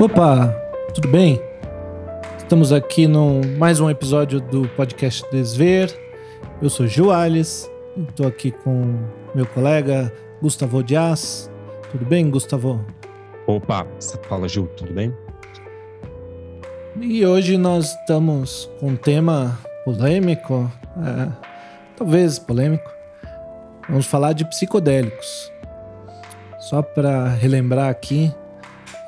Opa, tudo bem? Estamos aqui no mais um episódio do podcast Desver. Eu sou Gil Alves, estou aqui com meu colega Gustavo Dias. Tudo bem, Gustavo? Opa, você fala Gil, tudo bem? E hoje nós estamos com um tema polêmico, é, talvez polêmico. Vamos falar de psicodélicos. Só para relembrar aqui,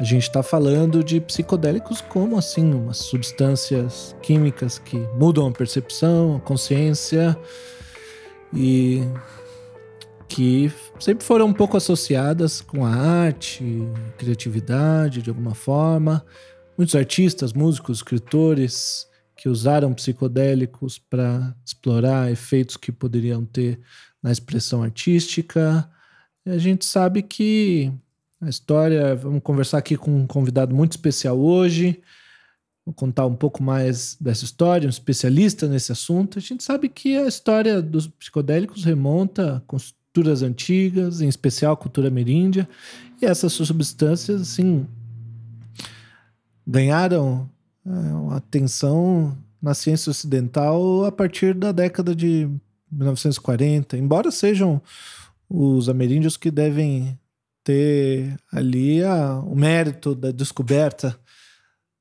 a gente está falando de psicodélicos como assim, umas substâncias químicas que mudam a percepção, a consciência e que sempre foram um pouco associadas com a arte, criatividade de alguma forma. Muitos artistas, músicos, escritores que usaram psicodélicos para explorar efeitos que poderiam ter na expressão artística. E a gente sabe que a história, vamos conversar aqui com um convidado muito especial hoje. Vou contar um pouco mais dessa história, um especialista nesse assunto. A gente sabe que a história dos psicodélicos remonta a culturas antigas, em especial a cultura ameríndia, e essas substâncias, assim, ganharam é, atenção na ciência ocidental a partir da década de 1940, embora sejam os ameríndios que devem ter ali a, o mérito da descoberta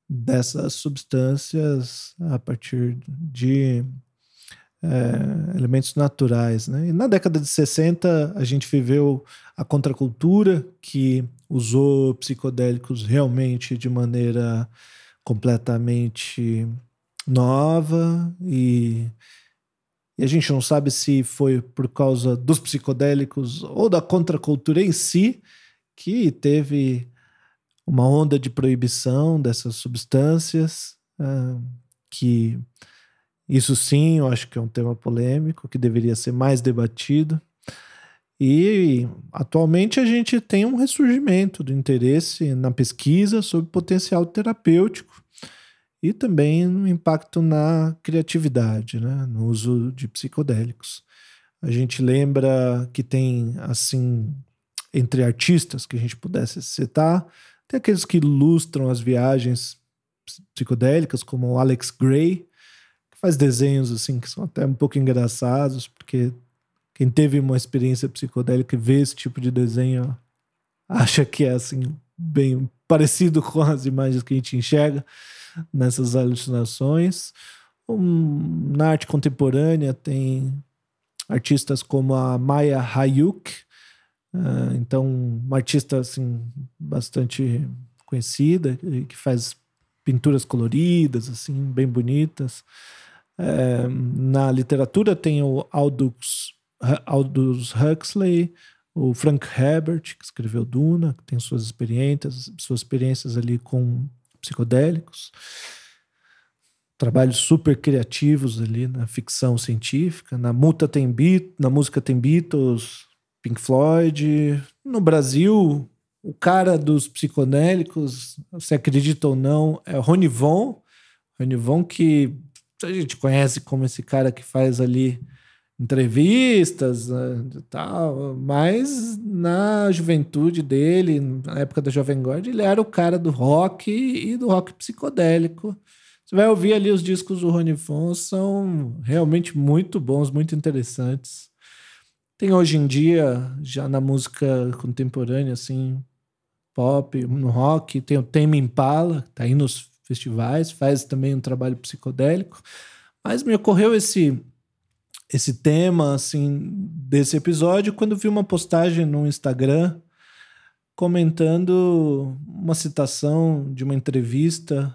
dessas substâncias a partir de é, elementos naturais. Né? E na década de 60, a gente viveu a contracultura, que usou psicodélicos realmente de maneira completamente nova e e a gente não sabe se foi por causa dos psicodélicos ou da contracultura em si que teve uma onda de proibição dessas substâncias, uh, que isso sim, eu acho que é um tema polêmico, que deveria ser mais debatido. E atualmente a gente tem um ressurgimento do interesse na pesquisa sobre potencial terapêutico e também no impacto na criatividade, né? no uso de psicodélicos. A gente lembra que tem, assim, entre artistas que a gente pudesse citar, tem aqueles que ilustram as viagens psicodélicas, como o Alex Gray, que faz desenhos assim que são até um pouco engraçados, porque quem teve uma experiência psicodélica e vê esse tipo de desenho acha que é assim bem parecido com as imagens que a gente enxerga nessas alucinações. Um, na arte contemporânea tem artistas como a Maya Hayuk, uh, então uma artista assim bastante conhecida que faz pinturas coloridas assim bem bonitas. Uh, na literatura tem o Aldous, Aldous Huxley, o Frank Herbert que escreveu Duna, que tem suas experiências, suas experiências ali com psicodélicos, trabalhos super criativos ali na ficção científica. Na multa tem Beat, na música tem Beatles, Pink Floyd. No Brasil, o cara dos psicodélicos, se acredita ou não, é o Rony Von. Rony que a gente conhece como esse cara que faz ali entrevistas né, e tal, mas na juventude dele, na época da Jovem Guarda, ele era o cara do rock e do rock psicodélico. Você vai ouvir ali os discos do Rony Fon, são realmente muito bons, muito interessantes. Tem hoje em dia, já na música contemporânea, assim, pop, no rock, tem o Tame Impala, tá aí nos festivais, faz também um trabalho psicodélico. Mas me ocorreu esse esse tema assim desse episódio quando vi uma postagem no Instagram comentando uma citação de uma entrevista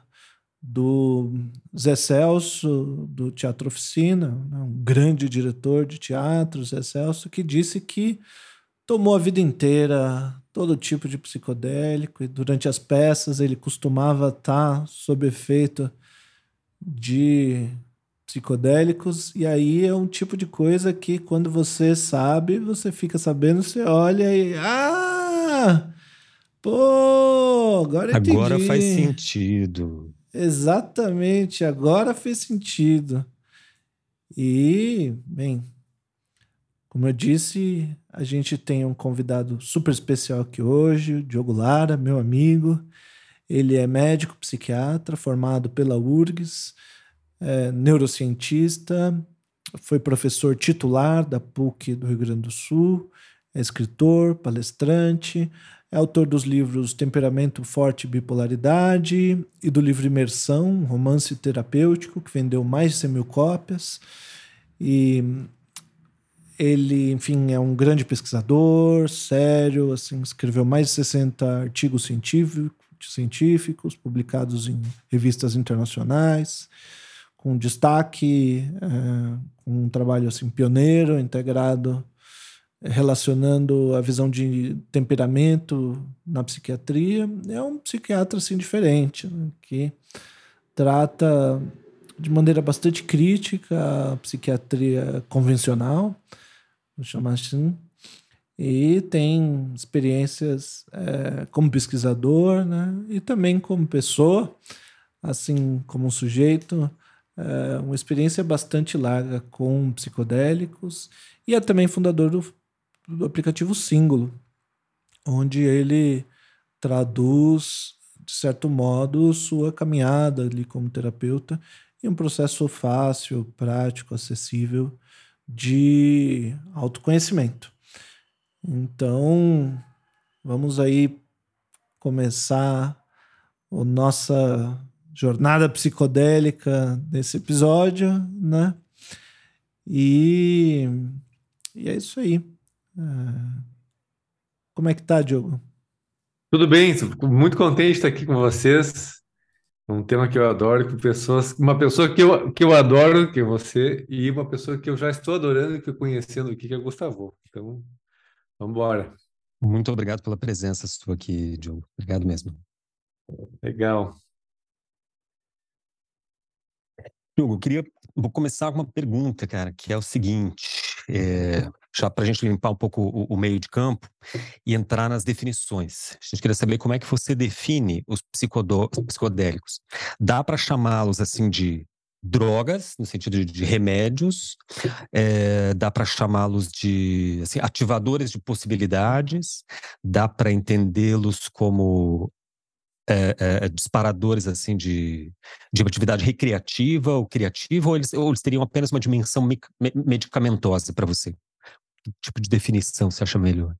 do Zé Celso do Teatro Oficina, né, um grande diretor de teatro, Zé Celso, que disse que tomou a vida inteira todo tipo de psicodélico e durante as peças ele costumava estar sob efeito de psicodélicos, e aí é um tipo de coisa que quando você sabe, você fica sabendo, você olha e. Ah! Pô, agora eu entendi. Agora faz sentido. Exatamente, agora fez sentido. E, bem, como eu disse, a gente tem um convidado super especial aqui hoje, o Diogo Lara, meu amigo. Ele é médico, psiquiatra, formado pela URGS, é neurocientista, foi professor titular da PUC do Rio Grande do Sul, é escritor, palestrante, é autor dos livros Temperamento Forte e Bipolaridade e do livro Imersão, um romance terapêutico, que vendeu mais de 100 mil cópias. E ele, enfim, é um grande pesquisador, sério, assim, escreveu mais de 60 artigos científicos, científicos publicados em revistas internacionais, com destaque, é, um trabalho assim, pioneiro, integrado relacionando a visão de temperamento na psiquiatria, é um psiquiatra assim diferente, né? que trata de maneira bastante crítica a psiquiatria convencional, vou chamar assim, e tem experiências é, como pesquisador, né? E também como pessoa, assim como um sujeito, é, uma experiência bastante larga com psicodélicos e é também fundador do do aplicativo Símbolo, onde ele traduz, de certo modo, sua caminhada ali como terapeuta em um processo fácil, prático, acessível de autoconhecimento. Então, vamos aí começar a nossa jornada psicodélica nesse episódio, né? E, e é isso aí. Ah. Como é que tá, Diogo? Tudo bem, fico muito contente de estar aqui com vocês. É um tema que eu adoro, com pessoas, uma pessoa que eu, que eu adoro, que é você, e uma pessoa que eu já estou adorando e que conhecendo aqui, que é o Gustavo. Então, vamos embora. Muito obrigado pela presença sua aqui, Diogo. Obrigado mesmo. Legal. Diogo, eu queria vou começar com uma pergunta, cara, que é o seguinte: é, já para a gente limpar um pouco o, o, meio de campo e entrar nas definições. A gente queria saber como é que você define os psicodélicos. Dá para chamá-los assim de drogas, no sentido de, de remédios, é, dá para chamá-los de assim, ativadores de possibilidades, dá para entendê-los como é, é, disparadores assim de, de atividade recreativa ou criativa, ou eles, ou eles teriam apenas uma dimensão me, medicamentosa para você? Que tipo de definição você acha melhor?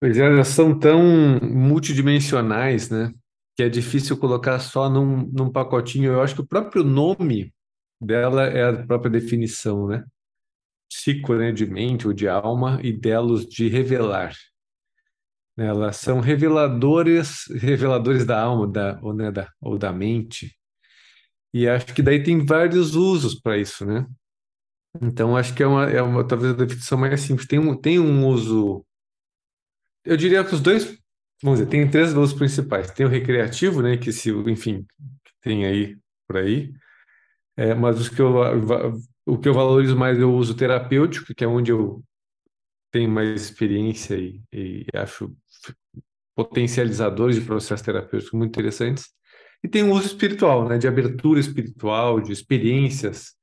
Pois é, elas são tão multidimensionais, né? Que é difícil colocar só num, num pacotinho. Eu acho que o próprio nome dela é a própria definição, né? Psico, né, de mente ou de alma, e delos de revelar. Elas são reveladores, reveladores da alma, da, ou, né, da, ou da mente. E acho que daí tem vários usos para isso, né? Então, acho que é uma, é uma talvez a definição mais simples. Tem um, tem um uso. Eu diria que os dois. Vamos dizer, tem três usos principais. Tem o recreativo, né? Que se, enfim, tem aí por aí. É, mas os que eu, o que eu valorizo mais é o uso terapêutico, que é onde eu tenho mais experiência e, e acho potencializadores de processos terapêuticos muito interessantes. E tem o uso espiritual, né? De abertura espiritual, de experiências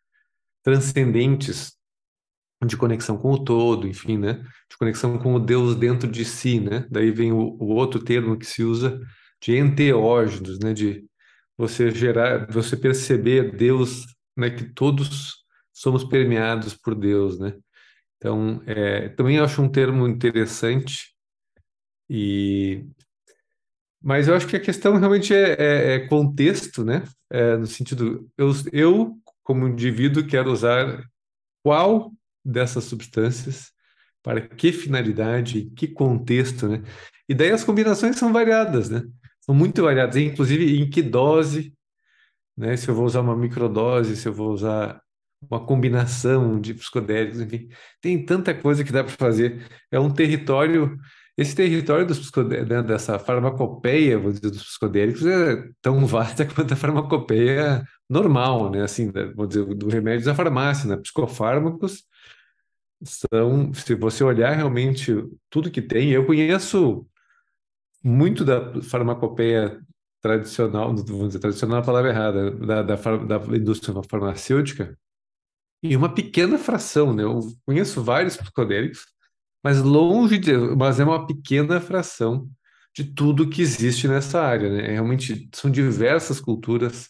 transcendentes de conexão com o todo, enfim, né? De conexão com o Deus dentro de si, né? Daí vem o, o outro termo que se usa de enteógenos, né? De você gerar, você perceber Deus, né? Que todos somos permeados por Deus, né? Então, é, também acho um termo interessante e mas eu acho que a questão realmente é, é, é contexto, né? É, no sentido, eu, eu como indivíduo, quero usar qual dessas substâncias, para que finalidade, que contexto, né? E daí as combinações são variadas, né? São muito variadas, inclusive em que dose, né? Se eu vou usar uma microdose, se eu vou usar uma combinação de psicodélicos, enfim, tem tanta coisa que dá para fazer. É um território esse território dos né, dessa farmacopeia, vou dizer, dos psicodélicos é tão vasta quanto a farmacopeia normal, né? Assim, vou dizer, do remédio da farmácia, né? Psicofármacos são, se você olhar realmente tudo que tem, eu conheço muito da farmacopeia tradicional, vamos dizer, tradicional é a palavra errada, da, da, da indústria farmacêutica, e uma pequena fração, né? Eu conheço vários psicodélicos, mas longe de, mas é uma pequena fração de tudo que existe nessa área, né? Realmente são diversas culturas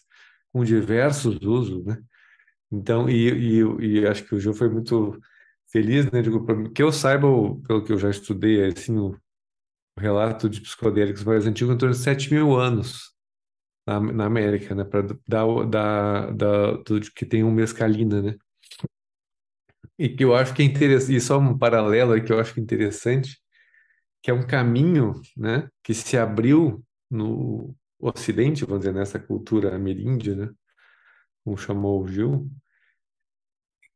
com diversos usos, né? Então, e, e, e acho que o Gil foi muito feliz, né? Digo, que eu saiba, pelo que eu já estudei, assim, o, relato de psicodélicos mais antigo, em torno de 7 mil anos na, na América, né? Para dar da, da, do, que tem um mescalina, né? E que eu acho que é interessante, e só um paralelo que eu acho que é interessante, que é um caminho, né? Que se abriu no Ocidente, vamos dizer, nessa cultura ameríndia, né? Como chamou o Gil,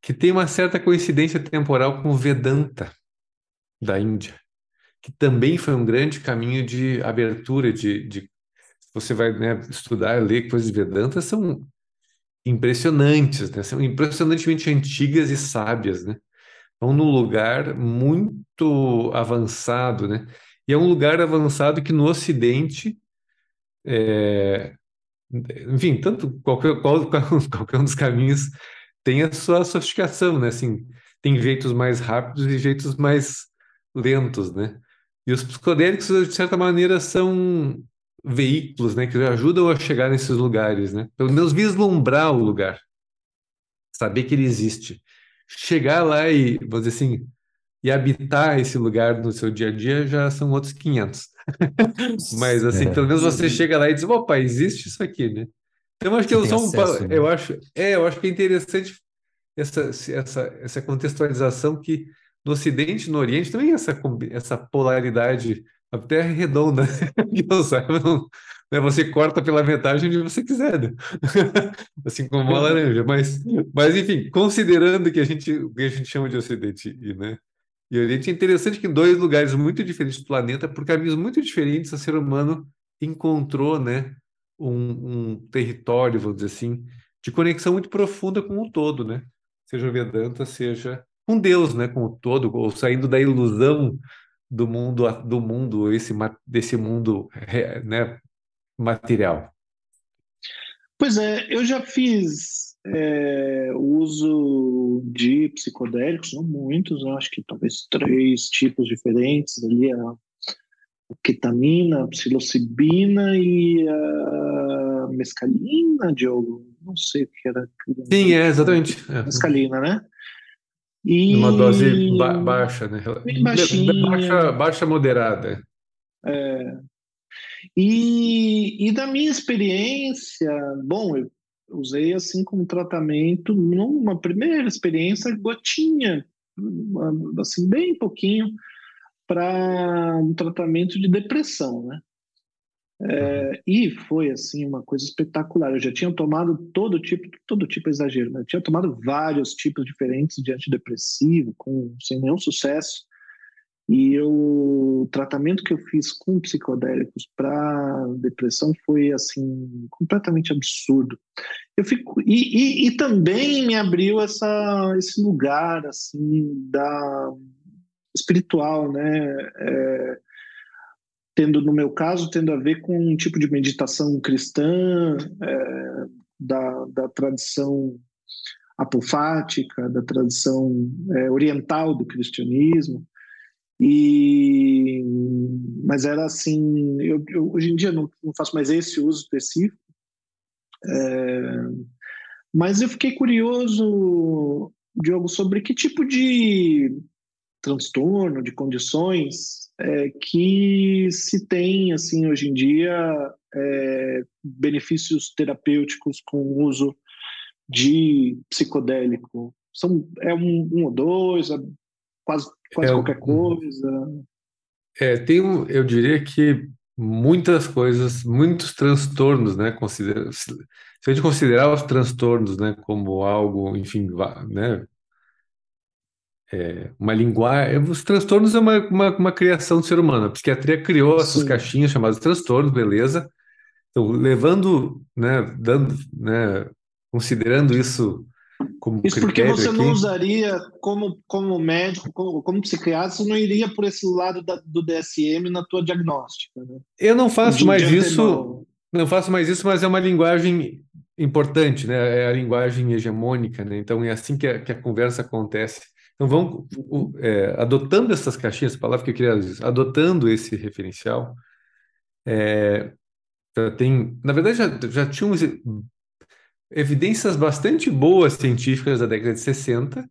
que tem uma certa coincidência temporal com o Vedanta da Índia, que também foi um grande caminho de abertura, de, de você vai né, estudar, ler coisas de Vedanta, são impressionantes, né? São impressionantemente antigas e sábias, né? Vão num lugar muito avançado, né? E é um lugar avançado que no Ocidente é, enfim, tanto qualquer, qual, qualquer um dos caminhos tem a sua sofisticação, né? Assim, tem jeitos mais rápidos e jeitos mais lentos, né? E os psicodélicos, de certa maneira, são veículos, né, que ajudam a chegar nesses lugares, né? Pelo menos vislumbrar o lugar, saber que ele existe, chegar lá e, vamos dizer assim, e habitar esse lugar no seu dia a dia já são outros 500. Mas assim, é. pelo menos você chega lá e diz, opa, existe isso aqui, né? Então acho que eu sou um, acesso, né? eu acho, é, eu acho que é interessante essa essa essa contextualização que no Ocidente e no Oriente também essa essa polaridade a Terra é redonda, que não sabe, não, né? Você corta pela metade onde você quiser, né? assim como uma laranja. Mas, mas enfim, considerando que a gente, o que a gente chama de Ocidente né, e Oriente, é interessante que em dois lugares muito diferentes do planeta, por caminhos muito diferentes, o ser humano encontrou, né, um, um território, vamos dizer assim, de conexão muito profunda com o todo, né? Seja o Vedanta, seja com Deus, né, com o todo, ou saindo da ilusão do mundo do mundo esse desse mundo né, material? Pois é, eu já fiz é, uso de psicodélicos, não muitos, acho que talvez três tipos diferentes ali, a ketamina, a psilocibina e a mescalina, Diogo, não sei o que era. Sim, é, exatamente. É. Mescalina, né? E... Uma dose ba baixa, né? Bem baixinha. Baixa, baixa moderada. É. E, e da minha experiência, bom, eu usei assim como tratamento, numa primeira experiência, gotinha, assim, bem pouquinho, para um tratamento de depressão, né? É, e foi assim uma coisa espetacular. Eu já tinha tomado todo tipo, todo tipo de exagero, mas eu tinha tomado vários tipos diferentes de antidepressivo, com sem nenhum sucesso. E eu, o tratamento que eu fiz com psicodélicos para depressão foi assim completamente absurdo. Eu fico e, e, e, também me abriu essa esse lugar assim da espiritual, né? É, tendo, no meu caso, tendo a ver com um tipo de meditação cristã, é, da, da tradição apofática, da tradição é, oriental do cristianismo. E, mas era assim, eu, eu hoje em dia não, não, faço mais esse uso específico, é, mas eu fiquei curioso, Diogo, sobre que tipo de transtorno, de condições é, que se tem assim hoje em dia é, benefícios terapêuticos com o uso de psicodélico. São, é um, um ou dois, é quase, quase é, qualquer coisa. É, tem eu diria que muitas coisas, muitos transtornos, né? Considera, se a gente considerar os transtornos, né, como algo, enfim, né, é, uma linguagem. Os transtornos é uma, uma, uma, criação do ser humano. A psiquiatria criou essas Sim. caixinhas chamadas transtornos, beleza. Então, levando, né, dando, né, considerando isso como Isso porque você aqui. não usaria como, como médico, como, como psiquiatra, você não iria por esse lado da, do DSM na tua diagnóstica. Né? Eu não faço de, mais isso, não faço mais isso, mas é uma linguagem importante, né? É a linguagem hegemônica, né? Então é assim que a, que a conversa acontece. Então, vamos é, adotando essas caixinhas, a palavra que eu queria dizer, adotando esse referencial, É, tem, na verdade, já, já evidências bastante boas científicas da década de 60,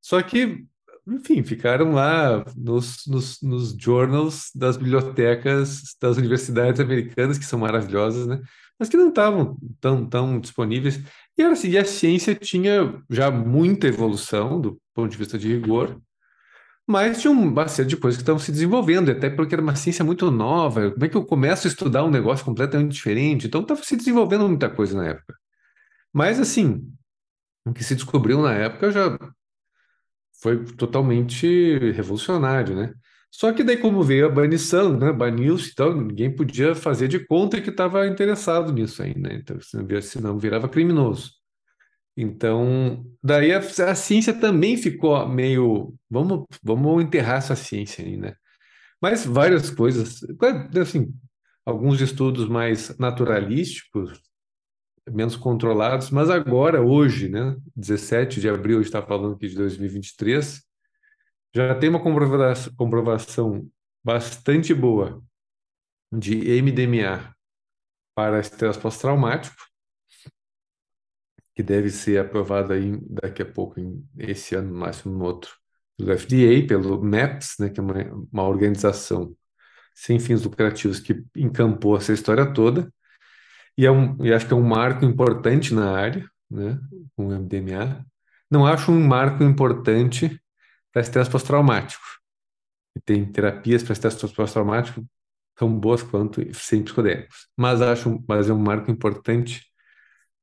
só que, enfim, ficaram lá nos, nos, nos journals das bibliotecas das universidades americanas, que são maravilhosas, né? Mas que não estavam tão, tão disponíveis. E, assim, e a ciência tinha já muita evolução do ponto de vista de rigor, mas tinha uma série de coisas que estavam se desenvolvendo, até porque era uma ciência muito nova. Como é que eu começo a estudar um negócio completamente diferente? Então estava se desenvolvendo muita coisa na época. Mas, assim, o que se descobriu na época já foi totalmente revolucionário, né? Só que daí, como veio a banição, né? Baniu-se, então ninguém podia fazer de conta que estava interessado nisso aí, né? Então, senão virava criminoso. Então, daí a, a, ciência também ficou meio. Vamos, vamos enterrar essa ciência aí, né? Mas várias coisas, assim, alguns estudos mais naturalísticos, menos controlados, mas agora, hoje, né, 17 de abril, está falando aqui de 2023, já tem uma comprovação, comprovação bastante boa de MDMA para estresse pós-traumático, que deve ser aprovada aí daqui a pouco, em esse ano, no máximo no outro, pelo FDA, pelo MAPS, né, que é uma, uma organização sem fins lucrativos que encampou essa história toda, e, é um, e acho que é um marco importante na área, né, com o MDMA. Não acho um marco importante para estresse pós-traumático. E tem terapias para estresse pós-traumático tão boas quanto sem psicodélicos. Mas acho, mas é um marco importante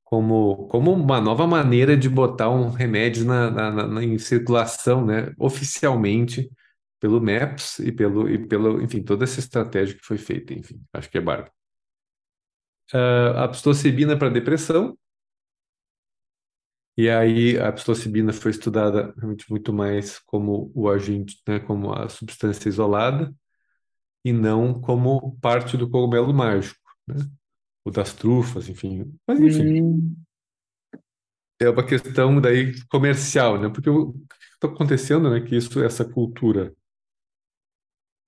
como, como uma nova maneira de botar um remédio na, na, na, em circulação, né, oficialmente pelo MAPS e pelo, e pelo, enfim, toda essa estratégia que foi feita, enfim, acho que é bárbaro. Uh, a psilocibina para depressão, e aí a psilocibina foi estudada realmente muito mais como o agente, né, como a substância isolada, e não como parte do cogumelo mágico, né? O das trufas, enfim. Mas, enfim. Hum. É uma questão daí comercial, né? Porque o que está acontecendo, né? Que isso, essa cultura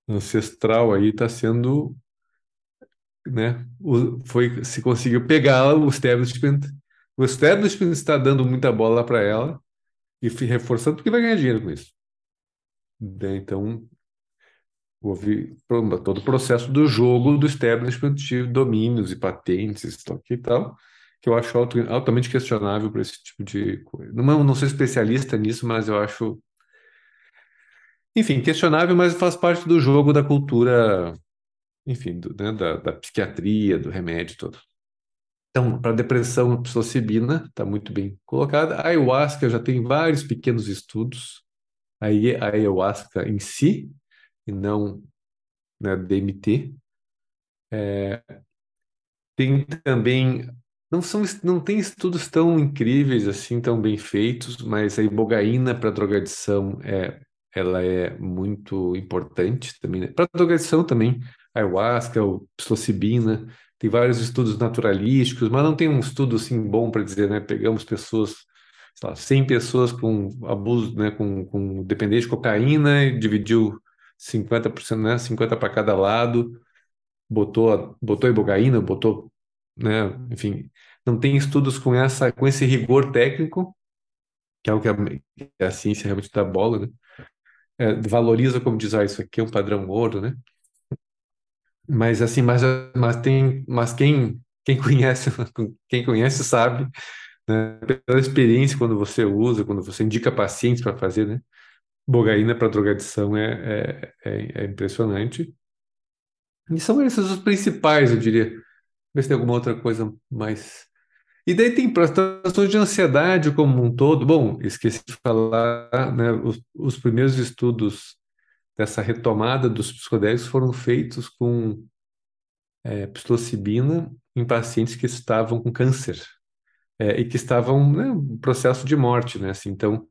ancestral aí está sendo, né? O, foi, se conseguiu pegar o establishment, o establishment está dando muita bola para ela e reforçando porque vai ganhar dinheiro com isso. Né? Então, houve todo o processo do jogo do establishment de domínios e patentes, estoque e tal, que eu acho altamente questionável para esse tipo de coisa. Não, não sou especialista nisso, mas eu acho, enfim, questionável, mas faz parte do jogo da cultura, enfim, do, né, da, da psiquiatria, do remédio todo. Então, para depressão, psilocibina está muito bem colocada. A ayahuasca já tem vários pequenos estudos. Aí a ayahuasca em si, e não né, DMT. É, tem também não são não tem estudos tão incríveis assim tão bem feitos mas a ibogaína para drogadição é ela é muito importante também né? para drogadição também ayahuasca ou psilocibina tem vários estudos naturalísticos mas não tem um estudo assim bom para dizer né pegamos pessoas sei lá, 100 pessoas com abuso né com, com dependência de cocaína e dividiu 50%, né? 50 para cada lado, botou, botou ibogaína, botou, né? Enfim, não tem estudos com essa, com esse rigor técnico, que é o que a, que a ciência realmente dá bola, né? É, valoriza como diz, ah, isso aqui é um padrão ouro, né? Mas assim, mas, mas tem, mas quem quem conhece, quem conhece sabe, né? Pela experiência quando você usa, quando você indica pacientes para fazer, né? Bogaína para drogadição é, é, é, é, impressionante. E são esses os principais, eu diria. Ver se tem alguma outra coisa mais. E daí tem trastornos de ansiedade como um todo. Bom, esqueci de falar, né? Os, os primeiros estudos dessa retomada dos psicodélicos foram feitos com é, psilocibina em pacientes que estavam com câncer é, e que estavam né, processo de morte, né? Assim, então,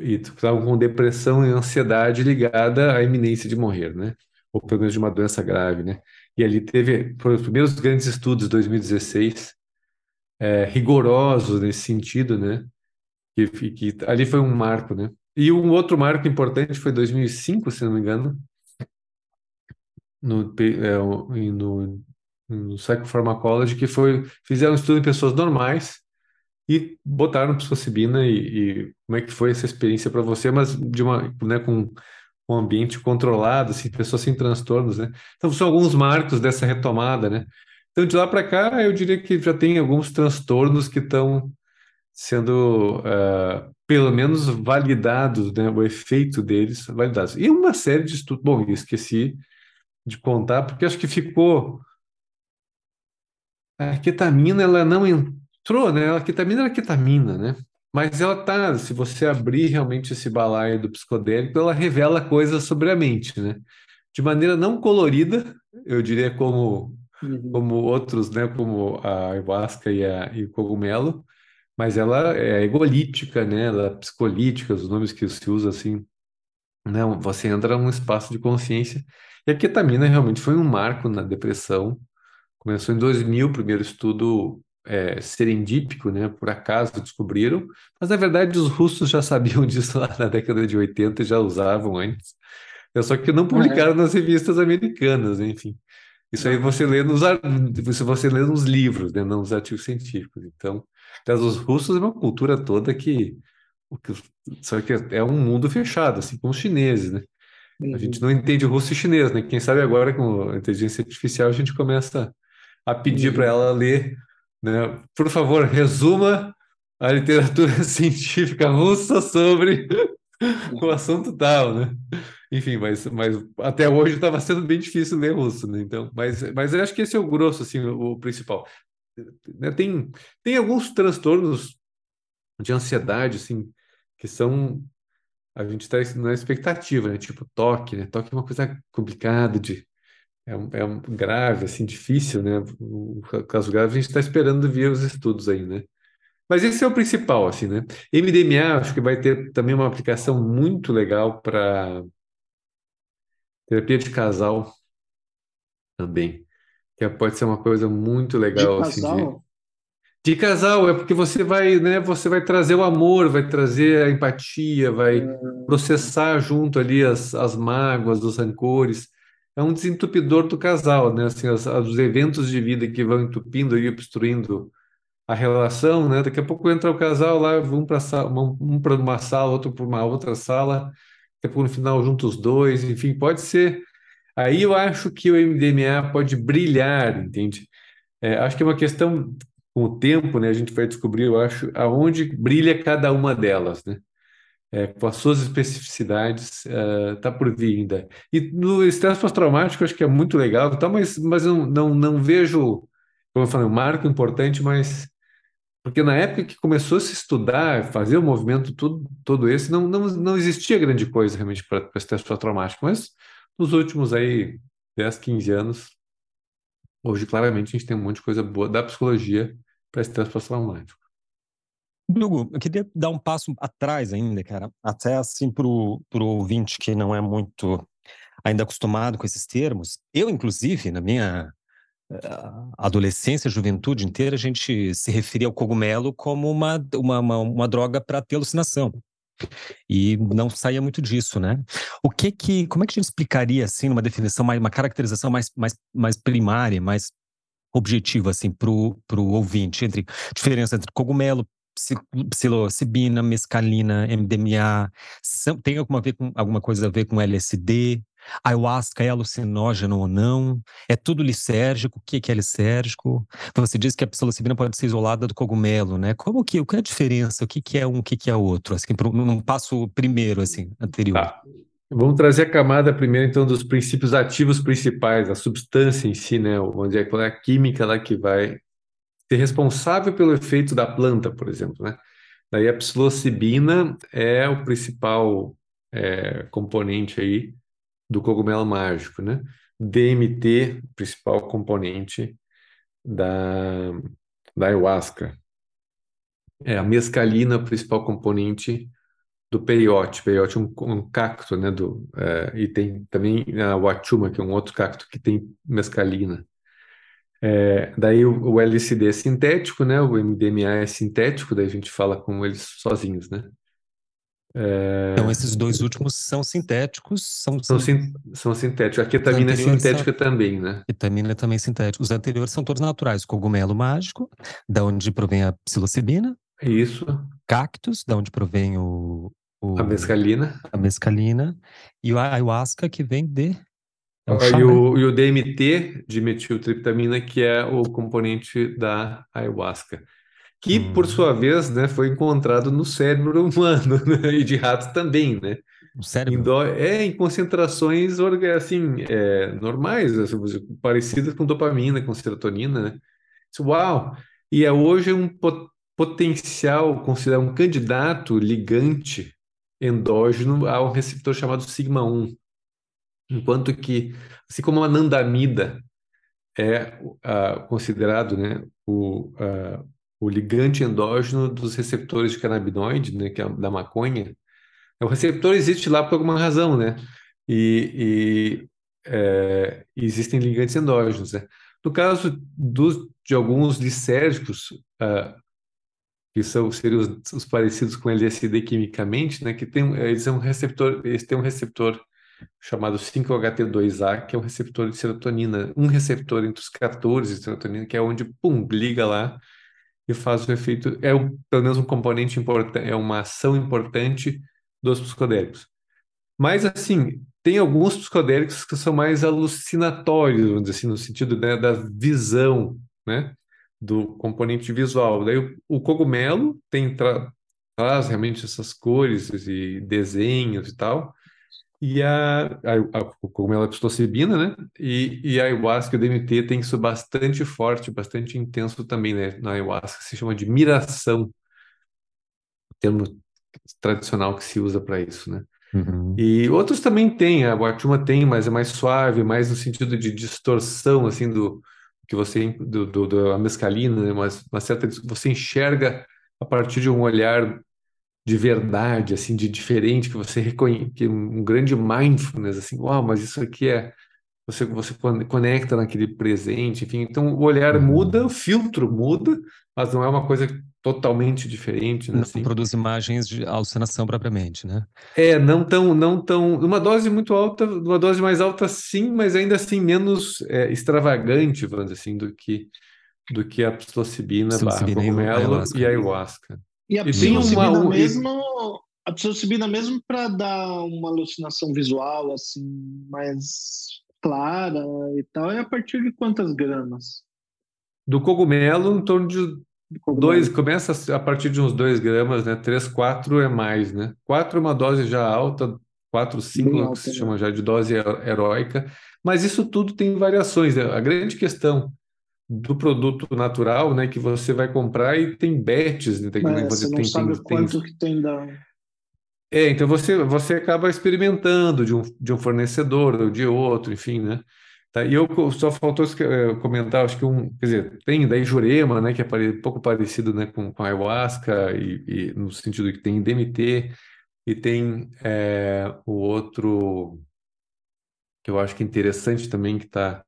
e estavam com depressão e ansiedade ligada à iminência de morrer, né? Ou pelo menos de uma doença grave, né? E ali teve, foram os primeiros grandes estudos de 2016, é, rigorosos nesse sentido, né? Que, que ali foi um marco, né? E um outro marco importante foi 2005, se não me engano, no, é, no no Psychopharmacology, que foi, fizeram um estudo em pessoas normais e botaram psilocibina e, e como é que foi essa experiência para você, mas de uma, né, com um ambiente controlado, assim, pessoas sem transtornos, né? Então são alguns marcos dessa retomada, né? Então de lá para cá eu diria que já tem alguns transtornos que estão sendo uh, pelo menos validados, né? O efeito deles validados. E uma série de estudos, bom, esqueci de contar porque acho que ficou a ketamina ela não entrou, né? A ketamina era ketamina, né? Mas ela tá, se você abrir realmente esse balaio do psicodélico, ela revela coisas sobre a mente, né? De maneira não colorida, eu diria como uhum. como outros, né, como a ayahuasca e, a, e o cogumelo, mas ela é egolítica, né? Ela é psicolítica, os nomes que se usa assim, né? Você entra num espaço de consciência. E a ketamina realmente foi um marco na depressão. Começou em 2000, o primeiro estudo é, serendípico, né? Por acaso descobriram, mas na verdade os russos já sabiam disso lá na década de 80 e já usavam antes. É só que não publicaram nas revistas americanas, enfim. Isso aí você lê nos você lê nos livros, né? Não nos artigos científicos. Então, os russos é uma cultura toda que só que é um mundo fechado, assim como os chineses, né? A gente uhum. não entende russo e chinês, né? Quem sabe agora com a inteligência artificial a gente começa a pedir uhum. para ela ler né? Por favor, resuma a literatura científica russa sobre o assunto tal, né? Enfim, mas, mas até hoje estava sendo bem difícil ler russo, né? Então, mas, mas eu acho que esse é o grosso, assim, o, principal. Né? Tem, tem alguns transtornos de ansiedade, assim, que são a gente está na expectativa, né? Tipo toque, né? Toque é uma coisa complicada de é um, é um grave, assim, difícil, né? O caso grave, a gente está esperando ver os estudos aí, né? Mas esse é o principal, assim, né? MDMA, acho que vai ter também uma aplicação muito legal para terapia de casal também, que pode ser uma coisa muito legal, de assim, casal? de, de casal, é porque você vai, né, você vai trazer o amor, vai trazer a empatia, vai hum. processar junto ali as, as mágoas, os rancores, é um desentupidor do casal, né? Assim, os, os eventos de vida que vão entupindo e obstruindo a relação, né? Daqui a pouco entra o casal lá, um para um para uma sala, outro para uma outra sala, daqui a pouco no final juntos os dois, enfim, pode ser. Aí eu acho que o MDMA pode brilhar, entende? É, acho que é uma questão com o tempo, né? A gente vai descobrir, eu acho, aonde brilha cada uma delas, né? É, com as suas especificidades, está uh, por vir ainda. E no estresse pós-traumático, acho que é muito legal, tá, mas, mas eu não, não vejo, como eu falei, um marco importante, mas porque na época que começou a se estudar, fazer o movimento todo, todo esse, não, não, não existia grande coisa realmente para estresse pós-traumático, mas nos últimos aí 10, 15 anos, hoje claramente a gente tem um monte de coisa boa da psicologia para estresse pós-traumático. Hugo, eu queria dar um passo atrás ainda, cara, até assim pro, pro ouvinte que não é muito ainda acostumado com esses termos. Eu, inclusive, na minha uh, adolescência, juventude inteira, a gente se referia ao cogumelo como uma, uma, uma, uma droga para ter alucinação. E não saía muito disso, né? O que que, como é que a gente explicaria, assim, uma definição, mais, uma caracterização mais, mais, mais primária, mais objetiva, assim, para o ouvinte, entre diferença entre cogumelo, psilocibina, mescalina, MDMA, tem alguma, ver com, alguma coisa a ver com LSD? Ayahuasca é alucinógeno ou não? É tudo lisérgico? O que é lisérgico? Você diz que a psilocibina pode ser isolada do cogumelo, né? Como que, qual é a diferença? O que, é um, o que, é outro? Assim, num passo primeiro, assim, anterior. Tá. Vamos trazer a camada primeiro, então, dos princípios ativos principais, a substância em si, né? Dizer, qual é a química lá que vai ser responsável pelo efeito da planta, por exemplo, né? Daí a psilocibina é o principal é, componente aí do cogumelo mágico, né? DMT, principal componente da, da ayahuasca. É a mescalina, principal componente do peyote. Peyote é um, um cacto, né? Do, é, e tem também a wachuma, que é um outro cacto que tem mescalina. É, daí o, o, LSD é sintético, né? O MDMA é sintético, daí a gente fala com eles sozinhos, né? É... Então, esses dois últimos são sintéticos? São, são, sin são sintéticos. A ketamina é sintética são... também, né? Ketamina é também sintética. Os anteriores são todos naturais. Cogumelo mágico, da onde provém a psilocibina. Isso. Cactus, da onde provém o, o... A mescalina. A mescalina. E o ayahuasca, que vem de... É um chá, e, o, e o DMT de metiltriptamina, que é o componente da ayahuasca que hum. por sua vez, né, foi encontrado no cérebro humano né, e de ratos também, né? O cérebro? Em do... É, em concentrações assim, é, normais, assim, parecidas com dopamina, com serotonina, né? Uau! E é hoje um pot potencial, considerado um candidato ligante endógeno a um receptor chamado sigma-1. Enquanto que, assim como a anandamida é uh, considerado né, o, uh, o ligante endógeno dos receptores de canabinoide, né, que é da maconha. O receptor existe lá por alguma razão, né? E, e é, existem ligantes endógenos, né? No caso dos, de alguns lisérgicos, uh, que são seriam os, os, parecidos com LSD quimicamente, né? Que tem, eles são um receptor, eles têm um receptor chamado 5-HT2A, que é um receptor de serotonina, um receptor entre os 14 de serotonina, que é onde, pum, liga lá e faz o efeito, é o, pelo menos um componente importante, é uma ação importante dos psicodélicos. Mas, assim, tem alguns psicodélicos que são mais alucinatórios, vamos dizer assim, no sentido né, da visão, né, do componente visual. Daí o, o cogumelo tem tra traz realmente essas cores e desenhos e tal, e a, a, a cogumelo é psilocibina, né? E, e a ayahuasca e o DMT tem isso bastante forte, bastante intenso também, né? Na ayahuasca se chama de miração, termo tradicional que se usa para isso, né? Uhum. E outros também têm, a guatuma tem, mas é mais suave, mais no sentido de distorção, assim, do que você, do, do, da mescalina, né? Mas uma certa, você enxerga a partir de um olhar de verdade, assim, de diferente, que você reconhece, um grande mindfulness, assim, uau, mas isso aqui é você você conecta naquele presente, enfim, então o olhar uhum. muda, o filtro muda, mas não é uma coisa totalmente diferente, né, não assim. produz imagens de alucinação propriamente, né? É, não tão, não tão, uma dose muito alta, uma dose mais alta sim, mas ainda assim menos é, extravagante, vamos dizer assim, do que do que a psilocibina, psilocibina barra cogumelo e ayahuasca. E ayahuasca. E a psilocibina uma... mesmo, a psilocibina mesmo para dar uma alucinação visual assim mais clara e tal, é a partir de quantas gramas? Do cogumelo, em torno de dois, começa a partir de uns 2 gramas, né? 3, 4 é mais, né? 4 é uma dose já alta, 4, 5 que se né? chama já de dose heróica, mas isso tudo tem variações. Né? A grande questão do produto natural, né, que você vai comprar e tem bets, né, tem, você, você não tem, sabe tem, quanto tem... que tem da É, então você você acaba experimentando de um, de um fornecedor ou de outro, enfim, né? Tá, e eu só faltou eh, comentar, acho que um, quer dizer, tem daí Jurema, né, que é um pouco parecido, né, com, com ayahuasca e, e no sentido que tem DMT e tem é, o outro que eu acho que é interessante também que está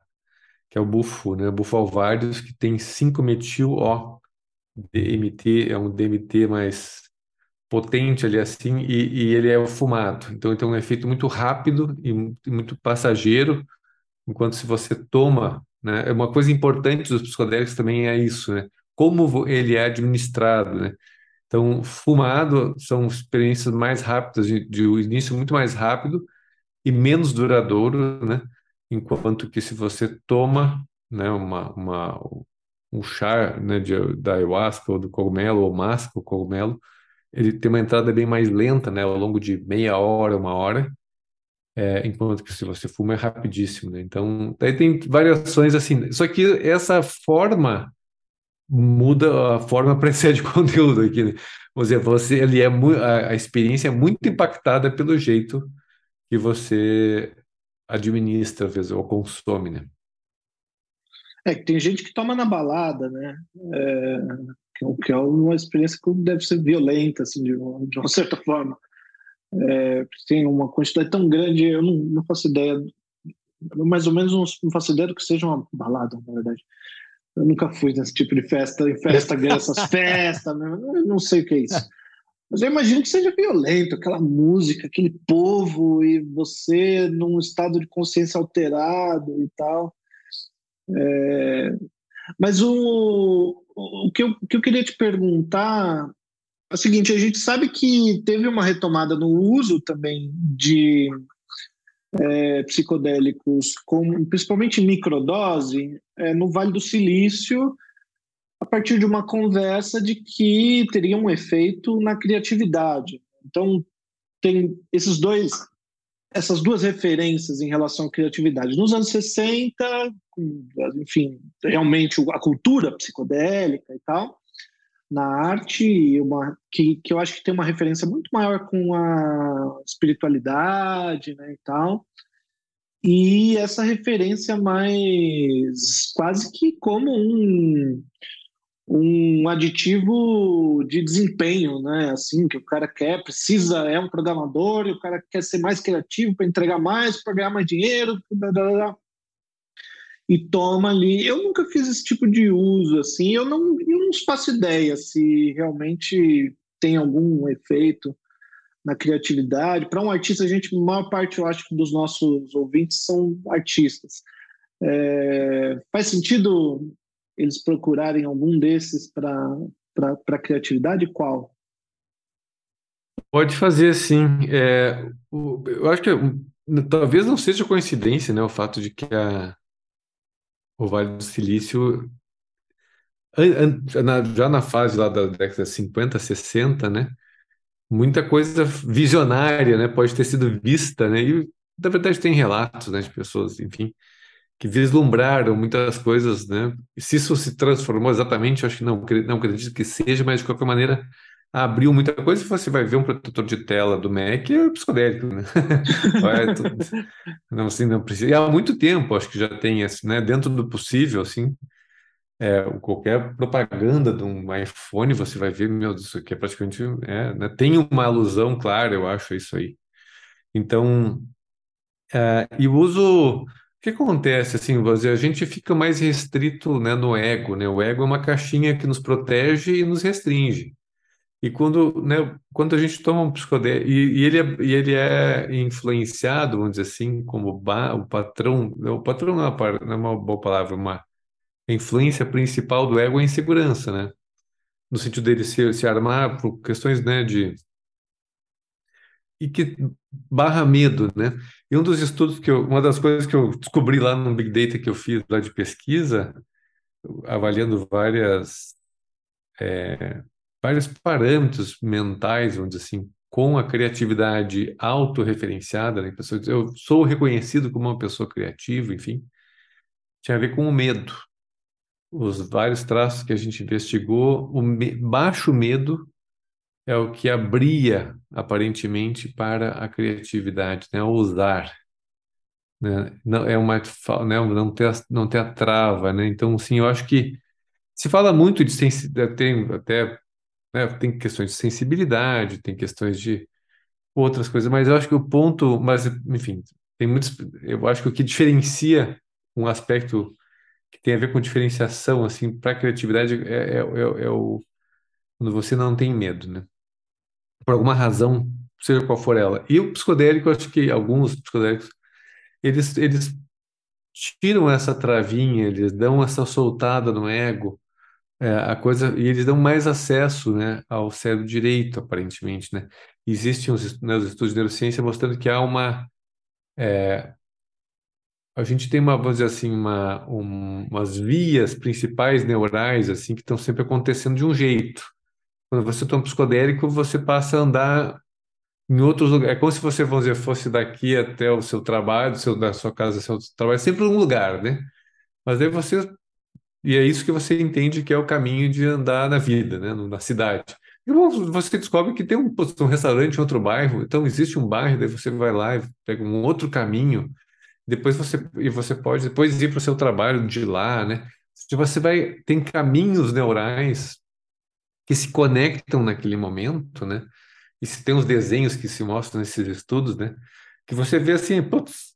que é o bufo, né? Bufo que tem 5-metil-O. DMT é um DMT mais potente ali assim, e, e ele é fumado. Então, tem um efeito muito rápido e muito passageiro, enquanto se você toma, né? É uma coisa importante dos psicodélicos também é isso, né? Como ele é administrado, né? Então, fumado são experiências mais rápidas, de, de início muito mais rápido e menos duradouro, né? Enquanto que se você toma né, uma, uma, um chá né, de, da ayahuasca ou do cogumelo, ou máscara, o cogumelo, ele tem uma entrada bem mais lenta, né, ao longo de meia hora, uma hora, é, enquanto que se você fuma é rapidíssimo, né? Então, daí tem variações assim. Só que essa forma muda, a forma precede o conteúdo aqui, né? Vamos dizer, você, ele é a, a experiência é muito impactada pelo jeito que você administra, às vezes, ou consome, né? É que tem gente que toma na balada, né? É, que é uma experiência que deve ser violenta, assim, de uma, de uma certa forma. É, tem uma quantidade tão grande, eu não, não faço ideia, mais ou menos não faço ideia do que seja uma balada, na verdade. Eu nunca fui nesse tipo de festa, em festa, essas festas, não sei o que é isso. Mas eu imagino que seja violento, aquela música, aquele povo e você num estado de consciência alterado e tal. É... Mas o, o, que eu, o que eu queria te perguntar é o seguinte: a gente sabe que teve uma retomada no uso também de é, psicodélicos, com, principalmente microdose, é, no Vale do Silício, a partir de uma conversa de que teria um efeito na criatividade. Então, tem esses dois, essas duas referências em relação à criatividade. Nos anos 60, enfim, realmente a cultura psicodélica e tal, na arte, uma, que, que eu acho que tem uma referência muito maior com a espiritualidade né, e tal. E essa referência mais quase que como um, um aditivo de desempenho, né? Assim, que o cara quer, precisa, é um programador, e o cara quer ser mais criativo para entregar mais, para ganhar mais dinheiro, blá, blá, blá, e toma ali. Eu nunca fiz esse tipo de uso, assim, eu não, eu não faço ideia se realmente tem algum efeito na criatividade. Para um artista, a gente, a maior parte, eu acho, dos nossos ouvintes são artistas. É, faz sentido eles procurarem algum desses para criatividade? Qual? Pode fazer, sim. É, eu acho que talvez não seja coincidência, né, o fato de que a, o Vale do Silício, já na fase lá da década de 50, 60, né, muita coisa visionária, né, pode ter sido vista, né, e na verdade tem relatos, né, de pessoas, enfim, que vislumbraram muitas coisas, né? E se isso se transformou exatamente, acho que não, não acredito que seja, mas de qualquer maneira abriu muita coisa. Se você vai ver um protetor de tela do Mac, é psicodélico, né? é tudo, não, assim, não precisa. E há muito tempo, acho que já tem, assim, né? Dentro do possível, assim, é, qualquer propaganda de um iPhone, você vai ver, meu Deus, isso aqui é praticamente, é, né? Tem uma alusão clara, eu acho, isso aí. Então, é, e o uso que acontece assim, Vazia? A gente fica mais restrito, né, no ego, né? O ego é uma caixinha que nos protege e nos restringe. E quando, né, quando a gente toma um psicodélico e, e, ele é, e ele é influenciado, vamos dizer assim, como o patrão, o patrão não é, uma, não é uma boa palavra, uma a influência principal do ego é a insegurança, né? No sentido dele se, se armar por questões, né, de e que barra medo, né? E um dos estudos que eu, uma das coisas que eu descobri lá no Big Data que eu fiz lá de pesquisa, avaliando várias é, vários parâmetros mentais, vamos dizer assim, com a criatividade autorreferenciada, né? Eu sou reconhecido como uma pessoa criativa, enfim, tinha a ver com o medo. Os vários traços que a gente investigou, o me baixo medo é o que abria, aparentemente, para a criatividade, né? ousar. Né? Não, é uma, né? não, ter, não ter a trava. Né? Então, sim, eu acho que se fala muito de sensibilidade, tem até né? tem questões de sensibilidade, tem questões de outras coisas, mas eu acho que o ponto, mas enfim, tem muitos, eu acho que o que diferencia um aspecto que tem a ver com diferenciação assim para a criatividade é, é, é, é o quando você não tem medo, né? Por alguma razão, seja qual for ela. E o psicodélico, acho que alguns psicodélicos, eles, eles tiram essa travinha, eles dão essa soltada no ego, é, a coisa e eles dão mais acesso, né, ao cérebro direito, aparentemente, né. Existem os, né, os estudos de neurociência mostrando que há uma é, a gente tem uma, vamos dizer assim, uma, um, umas vias principais neurais assim que estão sempre acontecendo de um jeito. Quando você toma psicodélico, você passa a andar em outros lugares. É como se você, vamos dizer, fosse daqui até o seu trabalho, seu, da sua casa, seu trabalho, sempre um lugar, né? Mas aí você. E é isso que você entende que é o caminho de andar na vida, né? Na cidade. E você descobre que tem um, um restaurante em outro bairro, então existe um bairro, daí você vai lá e pega um outro caminho, depois você e você pode depois ir para o seu trabalho de lá, né? Você vai tem caminhos neurais que se conectam naquele momento, né? E se tem os desenhos que se mostram nesses estudos, né? Que você vê assim, putz,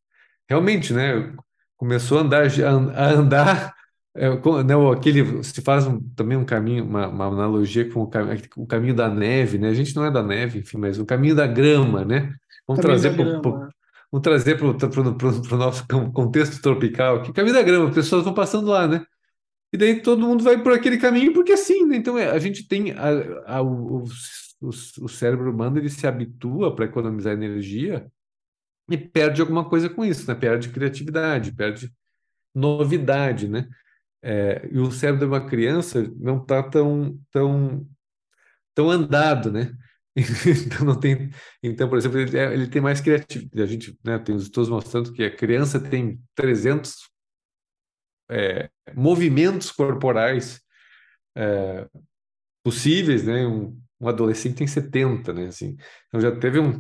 realmente, né? Começou a andar, a andar é, não, aquele se faz um, também um caminho, uma, uma analogia com o, cam, o, caminho da neve, né? A gente não é da neve, enfim, mas o caminho da grama, né? Vamos trazer para vamos trazer para o nosso contexto tropical, que caminho da grama, as pessoas vão passando lá, né? E daí todo mundo vai por aquele caminho porque assim, né? Então é, a gente tem a, a, o, o, o cérebro humano ele se habitua para economizar energia e perde alguma coisa com isso, né? Perde criatividade, perde novidade, né? É, e o cérebro de uma criança não está tão, tão, tão andado, né? então não tem, então por exemplo ele, é, ele tem mais criatividade. A gente, né, tem os estudos mostrando que a criança tem 300 é, movimentos corporais é, possíveis, né? Um, um adolescente tem 70, né? Assim, então já teve um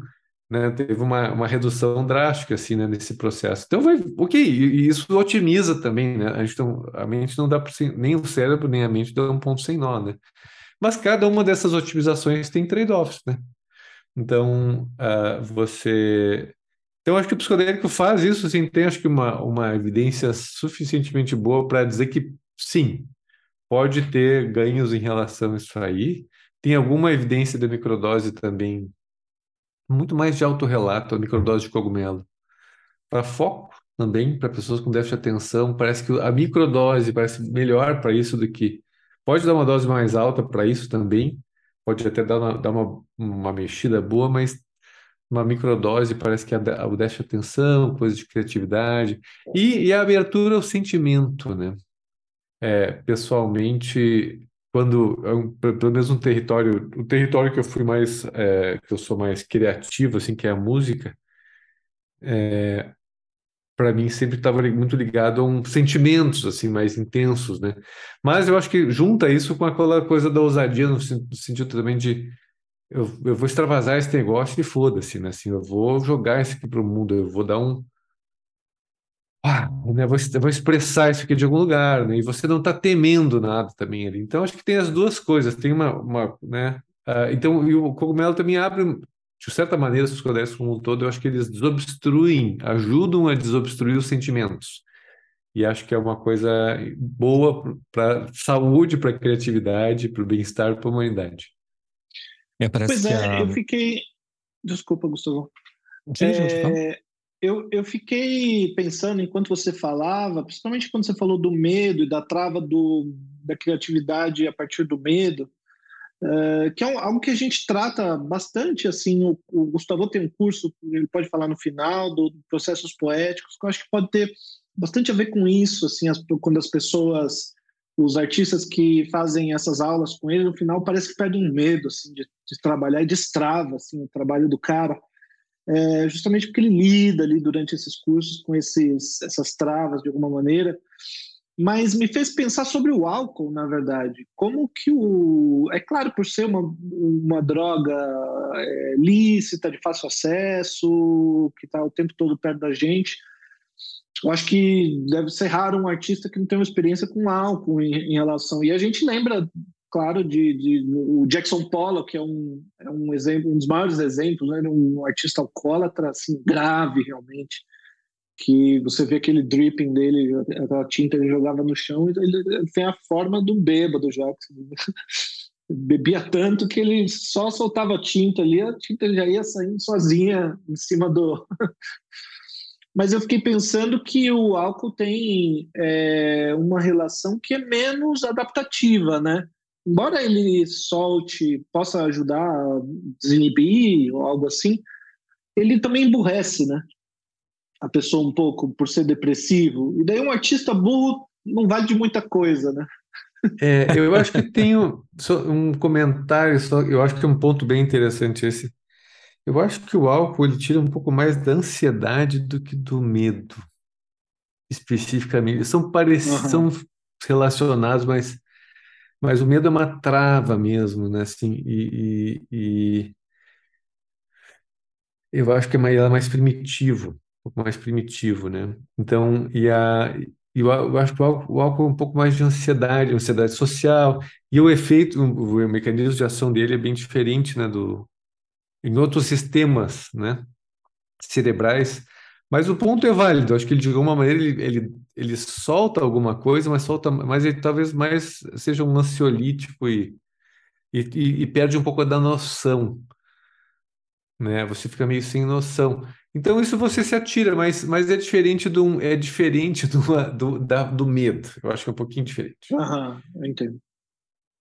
né, teve uma, uma redução drástica assim, né, nesse processo. Então vai, ok, e, isso otimiza também, né? A, gente não, a mente não dá para nem o cérebro nem a mente dá um ponto sem nó, né? Mas cada uma dessas otimizações tem trade-offs, né? Então uh, você, então acho que o psicodélico faz isso, assim, tem acho que uma uma evidência suficientemente boa para dizer que sim, pode ter ganhos em relação a isso aí. Tem alguma evidência da microdose também muito mais de autorrelato, a microdose de cogumelo. Para foco também, para pessoas com déficit de atenção, parece que a microdose parece melhor para isso do que. Pode dar uma dose mais alta para isso também, pode até dar uma, dar uma, uma mexida boa, mas uma microdose parece que o déficit de atenção, coisa de criatividade, e, e a abertura ao sentimento, né? É, pessoalmente, quando é pelo menos um território, o território que eu fui mais, é, que eu sou mais criativo, assim, que é a música, é, para mim sempre estava muito ligado a um sentimentos assim mais intensos, né? Mas eu acho que junta isso com aquela coisa da ousadia no sentido também de eu, eu vou extravasar esse negócio e foda-se, né? Assim, eu vou jogar isso aqui para o mundo, eu vou dar um ah, né, vou, vou expressar isso aqui de algum lugar, né? E você não está temendo nada também ali. Então, acho que tem as duas coisas. Tem uma, uma né? Uh, então, e o cogumelo também abre, de certa maneira, os psicodélicos como um todo, eu acho que eles desobstruem, ajudam a desobstruir os sentimentos. E acho que é uma coisa boa para saúde, para criatividade, para o bem-estar, para a humanidade. É, pois é, a... eu fiquei. Desculpa, Gustavo. Sim, é eu, eu fiquei pensando enquanto você falava, principalmente quando você falou do medo e da trava do, da criatividade a partir do medo, uh, que é um, algo que a gente trata bastante. Assim, o, o, Gustavo tem um curso, ele pode falar no final, do, do processos poéticos, que eu acho que pode ter bastante a ver com isso. Assim, as, quando as pessoas, os artistas que fazem essas aulas com ele, no final parece que perdem um medo assim, de, de trabalhar e destrava assim, o trabalho do cara é, justamente porque ele lida ali durante esses cursos com esses, essas travas de alguma maneira, mas me fez pensar sobre o álcool, na verdade. Como que o. É claro, por ser uma, uma droga é, lícita, de fácil acesso, que está o tempo todo perto da gente, eu acho que deve ser raro um artista que não tem uma experiência com álcool em, em relação. E a gente lembra claro, de, de, o Jackson Pollock, que é um, é um exemplo, um dos maiores exemplos, né? um artista alcoólatra, assim, grave realmente, que você vê aquele dripping dele, aquela tinta ele jogava no chão, ele, ele tem a forma do bêbado já. Bebia tanto que ele só soltava tinta ali, a tinta já ia saindo sozinha em cima do. Mas eu fiquei pensando que o álcool tem é, uma relação que é menos adaptativa, né? embora ele solte, possa ajudar a desinibir ou algo assim, ele também emburrece, né? A pessoa um pouco por ser depressivo. E daí um artista burro não vale de muita coisa, né? É, eu acho que tenho um comentário, só, eu acho que é um ponto bem interessante esse. Eu acho que o álcool ele tira um pouco mais da ansiedade do que do medo, especificamente. São parecidos, uhum. são relacionados, mas mas o medo é uma trava mesmo, né? Assim, e, e, e eu acho que é mais, é mais primitivo, um pouco mais primitivo, né? Então, e a, eu, eu acho que o álcool, o álcool é um pouco mais de ansiedade, ansiedade social, e o efeito, o, o mecanismo de ação dele é bem diferente, né? Do, em outros sistemas, né? Cerebrais, Mas o ponto é válido. Acho que ele, de alguma maneira ele, ele, ele solta alguma coisa, mas solta, mas ele talvez mais seja um ansiolítico e, e, e perde um pouco da noção, né? Você fica meio sem noção. Então isso você se atira, mas, mas é diferente do é diferente do, do, da, do medo. Eu acho que é um pouquinho diferente. Aham, eu entendo.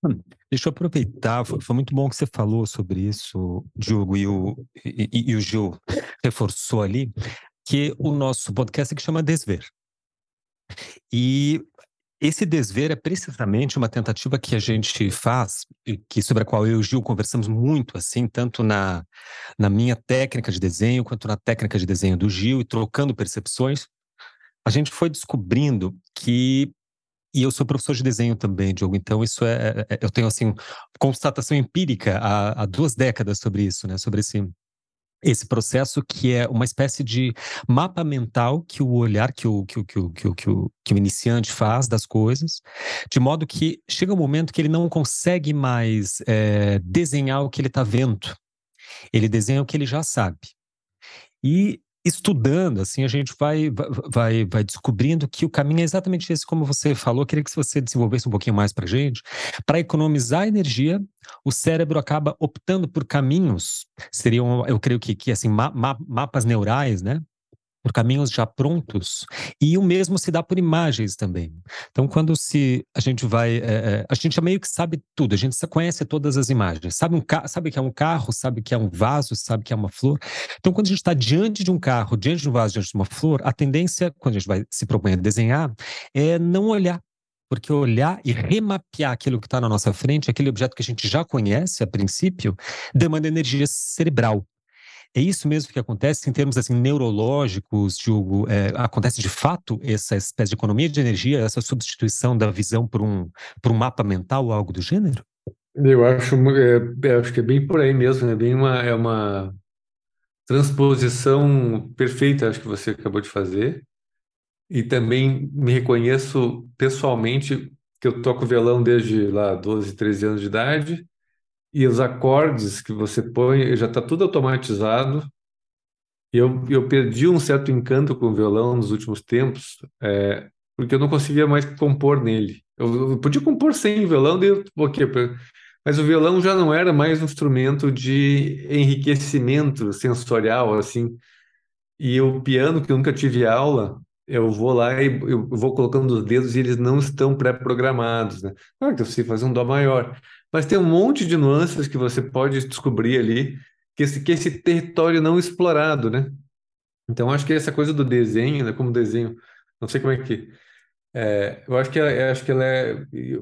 Hum, deixa eu aproveitar, foi, foi, muito bom que você falou sobre isso, Diogo, e o, e, e o Gil reforçou ali, que o nosso podcast é que chama Desver. E esse desver é precisamente uma tentativa que a gente faz, que sobre a qual eu e o Gil conversamos muito, assim, tanto na, na minha técnica de desenho quanto na técnica de desenho do Gil, e trocando percepções. A gente foi descobrindo que e eu sou professor de desenho também, Diogo, então isso é, é, é eu tenho assim constatação empírica há, há, duas décadas sobre isso, né? Sobre esse esse processo que é uma espécie de mapa mental que o olhar que o, que o, que o, que o, que o, que o iniciante faz das coisas, de modo que chega um momento que ele não consegue mais é, desenhar o que ele está vendo. Ele desenha o que ele já sabe. E estudando, assim, a gente vai, vai, vai descobrindo que o caminho é exatamente esse, como você falou. Eu queria que você desenvolvesse um pouquinho mais para gente. Para economizar energia, o cérebro acaba optando por caminhos, seriam, eu creio que, que assim, ma mapas neurais, né? Por caminhos já prontos, e o mesmo se dá por imagens também. Então, quando se a gente vai, é, a gente já meio que sabe tudo, a gente conhece todas as imagens, sabe um sabe que é um carro, sabe que é um vaso, sabe que é uma flor. Então, quando a gente está diante de um carro, diante de um vaso, diante de uma flor, a tendência, quando a gente vai se propõe a desenhar, é não olhar porque olhar e remapear aquilo que está na nossa frente, aquele objeto que a gente já conhece a princípio, demanda energia cerebral. É isso mesmo que acontece em termos assim neurológicos, Diogo? É, acontece de fato essa espécie de economia de energia, essa substituição da visão por um, por um mapa mental ou algo do gênero? Eu acho, é, acho que é bem por aí mesmo, é bem uma, é uma transposição perfeita, acho que você acabou de fazer. E também me reconheço pessoalmente que eu toco violão desde lá 12, 13 anos de idade e os acordes que você põe já está tudo automatizado. Eu, eu perdi um certo encanto com o violão nos últimos tempos, é, porque eu não conseguia mais compor nele. Eu, eu podia compor sem violão, daí eu, okay, mas o violão já não era mais um instrumento de enriquecimento sensorial, assim. E o piano, que eu nunca tive aula, eu vou lá e eu vou colocando os dedos e eles não estão pré-programados, né? Claro que eu sei fazer um dó maior, mas tem um monte de nuances que você pode descobrir ali, que esse, que esse território não explorado, né? Então, acho que essa coisa do desenho, né, como desenho, não sei como é que. É, eu acho que ela, acho que ela é,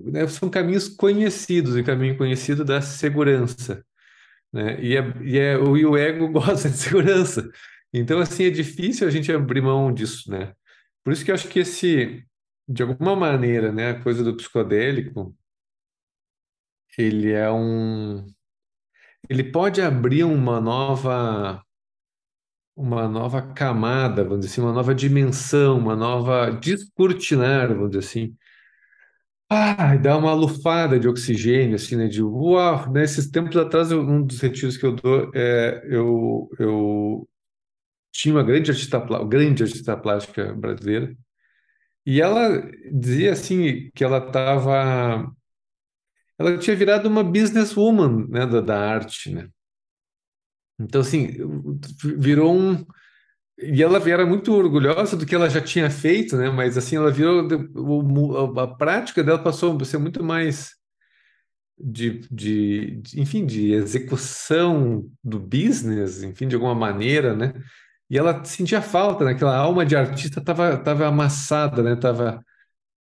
né, são caminhos conhecidos, e caminho conhecido da segurança. Né? E, é, e, é, e o ego gosta de segurança. Então, assim, é difícil a gente abrir mão disso, né? Por isso que eu acho que esse, de alguma maneira, né, a coisa do psicodélico, ele é um ele pode abrir uma nova uma nova camada, vamos dizer assim, uma nova dimensão, uma nova descortinar, vamos dizer assim. Ah, dá uma lufada de oxigênio, assim, né? De uau, nesses né, tempos atrás, um dos retiros que eu dou, é, eu, eu tinha uma grande artista, grande artista plástica brasileira, e ela dizia assim que ela estava ela tinha virado uma businesswoman, né, da, da arte, né? Então, assim, virou um... E ela era muito orgulhosa do que ela já tinha feito, né? Mas, assim, ela virou... A prática dela passou a ser muito mais de, de, de enfim, de execução do business, enfim, de alguma maneira, né? E ela sentia falta, né? Aquela alma de artista estava tava amassada, né? Tava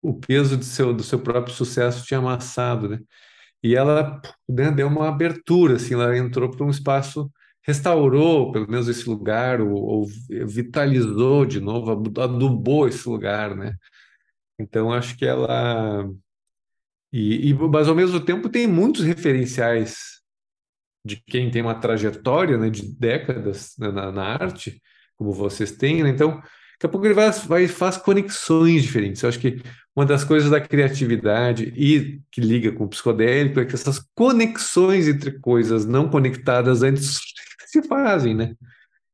o peso do seu, do seu próprio sucesso tinha amassado, né? E ela né, deu uma abertura, assim, ela entrou para um espaço, restaurou pelo menos esse lugar, ou, ou vitalizou de novo, adubou esse lugar, né? Então acho que ela e, e, mas ao mesmo tempo tem muitos referenciais de quem tem uma trajetória né, de décadas né, na, na, arte, como vocês têm, né? Então, daqui a pouco ele vai, vai faz conexões diferentes. Eu acho que uma das coisas da criatividade e que liga com o psicodélico é que essas conexões entre coisas não conectadas antes se fazem, né?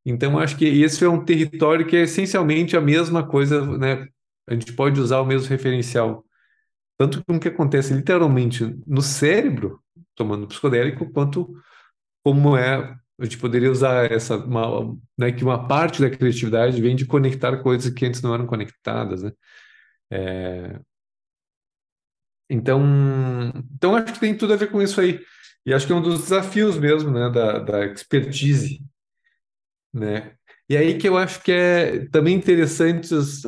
Então, acho que esse é um território que é essencialmente a mesma coisa, né? A gente pode usar o mesmo referencial, tanto com o que acontece literalmente no cérebro, tomando psicodélico, quanto como é, a gente poderia usar essa, uma, né, que uma parte da criatividade vem de conectar coisas que antes não eram conectadas, né? É... Então, então acho que tem tudo a ver com isso aí. E acho que é um dos desafios mesmo, né, da, da expertise, né? E aí que eu acho que é também interessante os,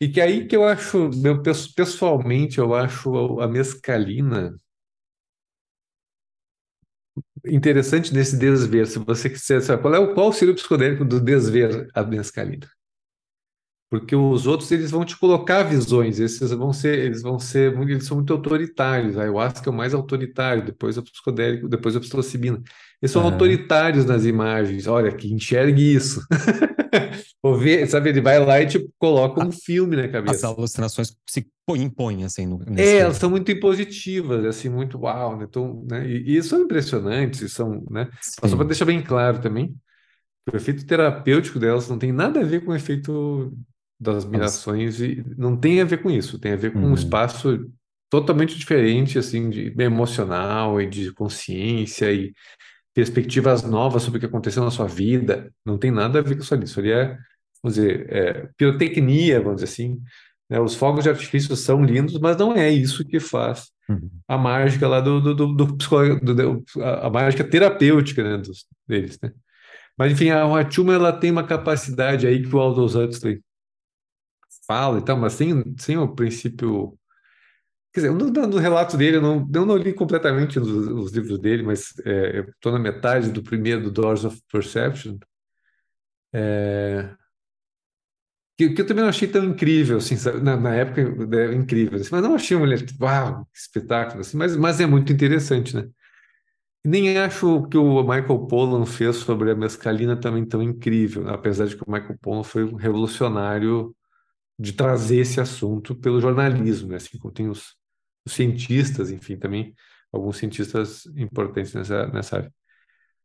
e que aí que eu acho, meu, pessoalmente, eu acho a mescalina interessante nesse desver. Se você quiser saber qual é o qual seria o psicodélico do desver a mescalina? porque os outros eles vão te colocar visões, esses vão ser, eles vão ser, eles são muito autoritários. A ayahuasca é o mais autoritário, depois o psicodélico, depois a psilocibina. Eles são uhum. autoritários nas imagens. Olha, que enxergue isso. Ou sabe, ele vai lá e tipo coloca um filme na cabeça. As alucinações se impõem assim no, É, elas são muito impositivas, assim, muito uau, né? Então, né? E, e são impressionantes, são, né? Só para deixar bem claro também, o efeito terapêutico delas não tem nada a ver com o efeito das mirações e não tem a ver com isso, tem a ver com um uhum. espaço totalmente diferente, assim, de emocional e de consciência e perspectivas novas sobre o que aconteceu na sua vida. Não tem nada a ver com isso ali. Isso ali é, vamos dizer, é, pirotecnia, vamos dizer assim. Né? Os fogos de artifício são lindos, mas não é isso que faz uhum. a mágica lá do, do, do, do, do a, a, mágica terapêutica né, dos, deles, né? Mas enfim, a Wachuma ela tem uma capacidade aí que o Aldous Huxley fala e tal, mas sem, sem o princípio. Quer dizer, no, no relato dele, eu não, eu não li completamente os, os livros dele, mas é, estou na metade do primeiro, do Doors of Perception. É, que, que, eu também não achei tão incrível, assim, na, na, época, é, incrível, assim, mas não achei uma mulher, uau, que espetáculo, assim, mas, mas é muito interessante, né? Nem acho que o Michael Pollan fez sobre a mescalina também tão incrível, né? apesar de que o Michael Pollan foi um revolucionário de trazer esse assunto pelo jornalismo, né? assim como tem os, os, cientistas, enfim, também alguns cientistas importantes nessa, nessa área.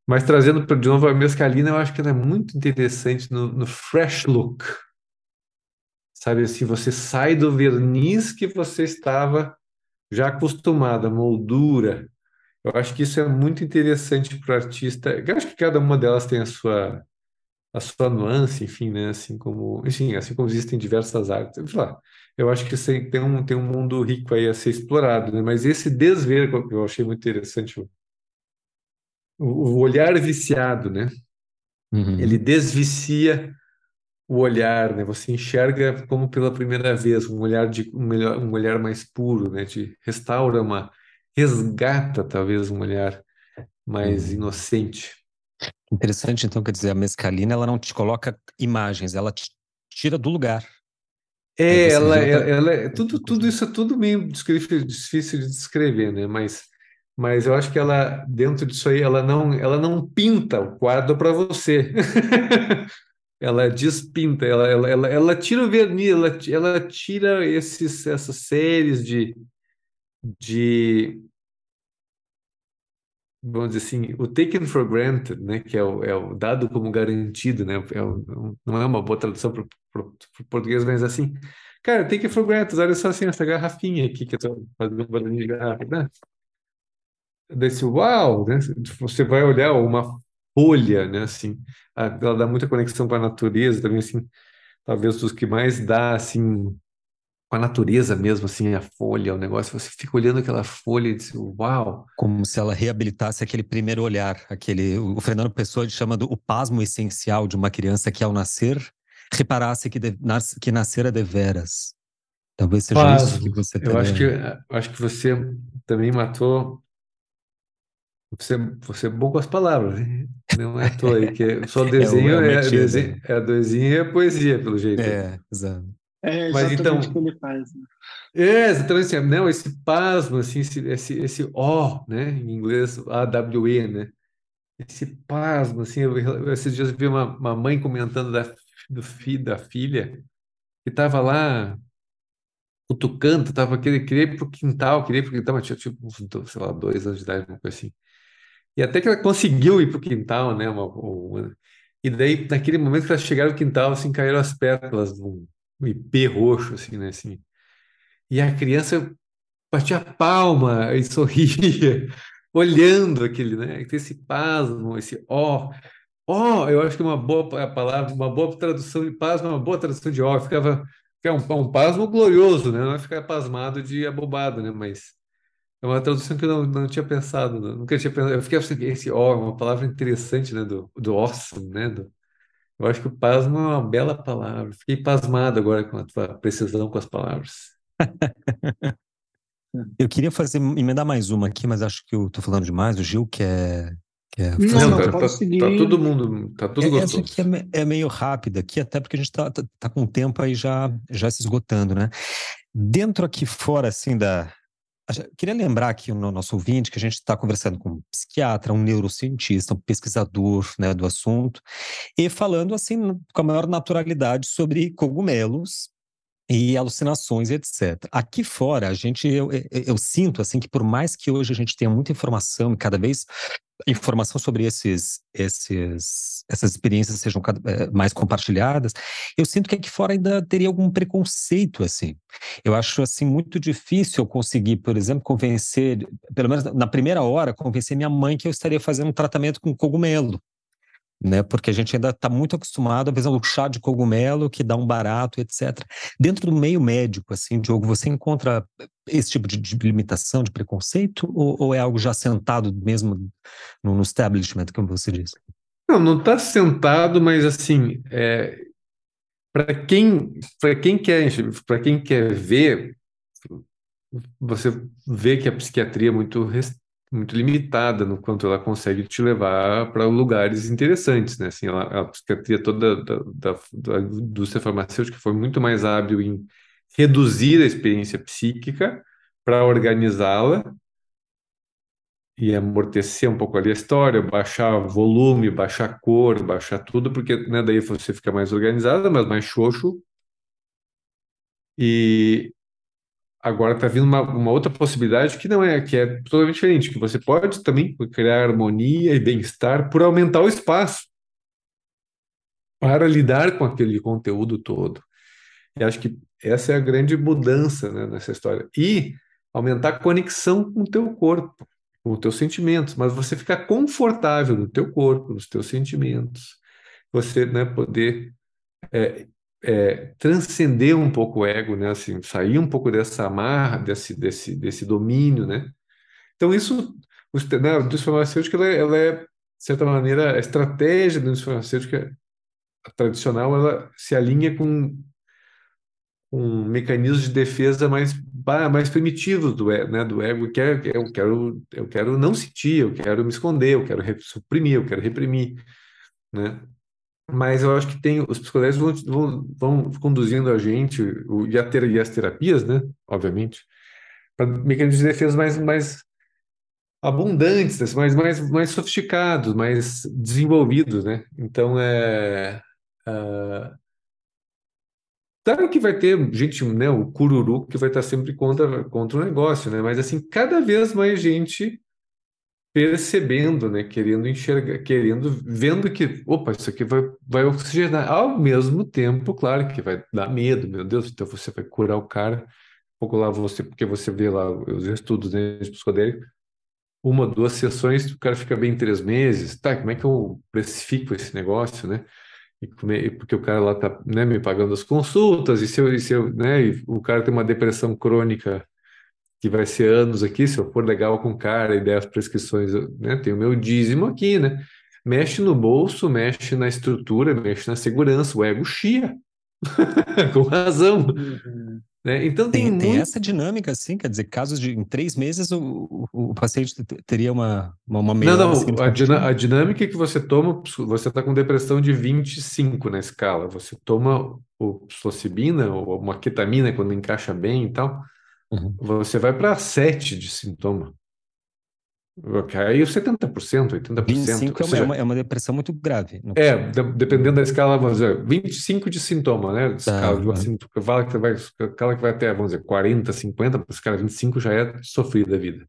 Mas trazendo de novo a mescalina, eu acho que ela é muito interessante no, no fresh look. Sabe assim, você sai do verniz que você estava já acostumado, a moldura. Eu acho que isso é muito interessante para o artista. Eu acho que cada uma delas tem a sua a sua nuance, enfim, né? Assim como, enfim, assim como existem diversas artes. Eu, lá, eu acho que tem um, tem um mundo rico aí a ser explorado, né? Mas esse desver que eu achei muito interessante, o, o olhar viciado, né? Uhum. Ele desvicia o olhar, né? Você enxerga como pela primeira vez um olhar de um, melhor, um olhar mais puro, né? De restaura uma resgata talvez um olhar mais uhum. inocente. Interessante, então, quer dizer, a mescalina ela não te coloca imagens, ela te tira do lugar. É, ela, ela, ela é, tudo, tudo isso é tudo meio difícil de descrever, né? Mas, mas eu acho que ela, dentro disso aí, ela não, ela não pinta o quadro para você. ela despinta, ela, ela, ela, ela tira o verniz, ela, ela tira esses, essas séries de, de vamos dizer assim, o taken for granted, né, que é o, é o dado como garantido, né, é o, não é uma boa tradução para o português, mas assim, cara, taken for granted, olha só assim, essa garrafinha aqui que eu estou fazendo um barulhinho de garrafa, né? Desse uau, né? Você vai olhar uma folha, né, assim, ela dá muita conexão com a natureza também, assim, talvez dos que mais dá, assim, com a natureza mesmo, assim, a folha, o negócio, você fica olhando aquela folha e diz, uau! Como se ela reabilitasse aquele primeiro olhar, aquele, o Fernando Pessoa chama do o pasmo essencial de uma criança que ao nascer, reparasse que, de, nas, que nascera deveras. Talvez seja pasmo. isso que você Eu acho que, eu acho que você também matou você, você é bom com as palavras, hein? não é à toa aí, que só desenho é, é, é, desenho, é desenho e é poesia, pelo jeito. É, exato. É Mas então, o que ele faz. Né? É, exatamente assim, não, esse pasmo, assim, esse, esse, esse O, né, em inglês, A-W-E, né, esse pasmo, assim, eu, esses dias eu vi uma, uma mãe comentando da, do filho, da filha, que estava lá cutucando, estava querendo, queria ir pro quintal, queria ir pro quintal, mas tinha tipo uns, sei lá, dois anos de idade, uma coisa assim. E até que ela conseguiu ir pro quintal, né, uma, uma E daí, naquele momento que elas chegaram no quintal, assim, caíram as pétalas um, um ipê roxo, assim, né, assim. E a criança batia palma e sorria, olhando aquele, né, esse pasmo, esse ó. Ó, eu acho que uma boa palavra, uma boa tradução de pasmo, uma boa tradução de ó, ficava, é um, um pasmo glorioso, né, não é ficar pasmado de abobado, né, mas é uma tradução que eu não, não tinha pensado, né? nunca tinha pensado. Eu fiquei assim, esse ó, é uma palavra interessante, né, do, do awesome, né, do, eu acho que o pasmo é uma bela palavra. Fiquei pasmado agora com a tua precisão com as palavras. Eu queria fazer, emendar mais uma aqui, mas acho que eu tô falando demais. O Gil quer, quer Não, fazer Não, outra. tá, tá- tá todo mundo, tá tudo É, Essa gostoso. aqui é, é meio rápida aqui, até porque a gente tá, tá, tá com o tempo aí já, já se esgotando, né? Dentro aqui fora, assim, da... Queria lembrar aqui no nosso ouvinte que a gente está conversando com um psiquiatra, um neurocientista, um pesquisador, né, do assunto, e falando, assim, com a maior naturalidade sobre cogumelos, e alucinações, etc. Aqui fora, a gente, eu, eu, sinto assim que por mais que hoje a gente tenha muita informação e cada vez informação sobre esses, esses, essas experiências sejam eh, mais compartilhadas, eu sinto que aqui fora ainda teria algum preconceito assim. Eu acho assim muito difícil eu conseguir, por exemplo, convencer, pelo menos na primeira hora, convencer minha mãe que eu estaria fazendo um tratamento com cogumelo né? Porque a gente ainda está muito acostumado a ver o chá de cogumelo que dá um barato, etc. Dentro do meio médico, assim, Diogo, você encontra esse tipo de, de limitação, de preconceito, ou, ou é algo já sentado mesmo no, no establishment, como você disse? Não, não está sentado, mas assim, é, para quem, para quem quer, para quem quer ver, você vê que a psiquiatria é muito, muito limitada no quanto ela consegue te levar para lugares interessantes, né? Assim, ela- a psiquiatria toda da, da, da indústria farmacêutica foi muito mais hábil em reduzir a experiência psíquica para organizá-la e amortecer um pouco ali a história, baixar volume, baixar cor, baixar tudo, porque né, daí você fica mais organizada, mas mais xoxo. E agora está vindo uma, uma outra possibilidade que não é, que é totalmente diferente, que você pode também criar harmonia e bem-estar por aumentar o espaço para lidar com aquele conteúdo todo. E acho que essa é a grande mudança, né, nessa história. E aumentar a conexão com o teu corpo, com os teus sentimentos, mas você ficar confortável no teu corpo, nos teus sentimentos. Você, né, poder é, é, transcender um pouco o ego, né, assim, sair um pouco dessa amarra, desse, desse, desse domínio, né? Então isso, né, a indústria farmacêutica, ela, é- ela é, de certa maneira, a estratégia da indústria farmacêutica tradicional, ela se alinha com um mecanismos de defesa mais mais primitivos do, né, do ego, que é eu quero eu quero não sentir, eu quero me esconder, eu quero suprimir, eu quero reprimir, né? Mas eu acho que tem os psicólogos vão, vão, conduzindo a gente e, a ter, e as terapias, né? Obviamente, para mecanismos de defesa mais mais abundantes, assim, mais mais mais sofisticados, mais desenvolvidos, né? Então é ah, Claro que vai ter gente, né, o cururu que vai estar sempre contra, contra o negócio, né? Mas assim, cada vez mais gente percebendo, né, querendo enxergar, querendo, vendo que, opa, isso aqui vai, vai oxigenar. Ao mesmo tempo, claro que vai dar medo, meu Deus, então você vai curar o cara. Um pouco lá você, porque você vê lá os estudos, né, de psicodélico, uma, duas sessões, o cara fica bem em três meses. Tá, como é que eu precifico esse negócio, né? E é- porque o cara lá tá, né, me pagando as consultas, e se eu, e se eu, né, o cara tem uma depressão crônica que vai ser anos aqui, se eu for legal com o cara e der as prescrições, eu, né, tem o meu dízimo aqui, né? Mexe no bolso, mexe na estrutura, mexe na segurança, o ego chia, com razão, Uhum. né? Então tem, Tem, tem muito essa dinâmica, assim, quer dizer, casos de em três meses o, o, o paciente te- teria uma, uma, uma Não, melhora não, a, significativa. dina- a dinâmica que você toma, você está com depressão de 25 na escala. Você toma o psilocibina ou uma ketamina quando encaixa bem e tal, Uhum. você vai para 7 de sintoma. Caiu 70%, 80%. 25 é Ou uma, é seja, uma, é uma depressão muito grave. Não- é, de- dependendo da escala, vamos dizer, 25 de sintoma, né? Escala de uma Tá. sintoma, fala que vai, escala que vai até, vamos dizer, 40, 50, para escala 25 já é sofrida a vida.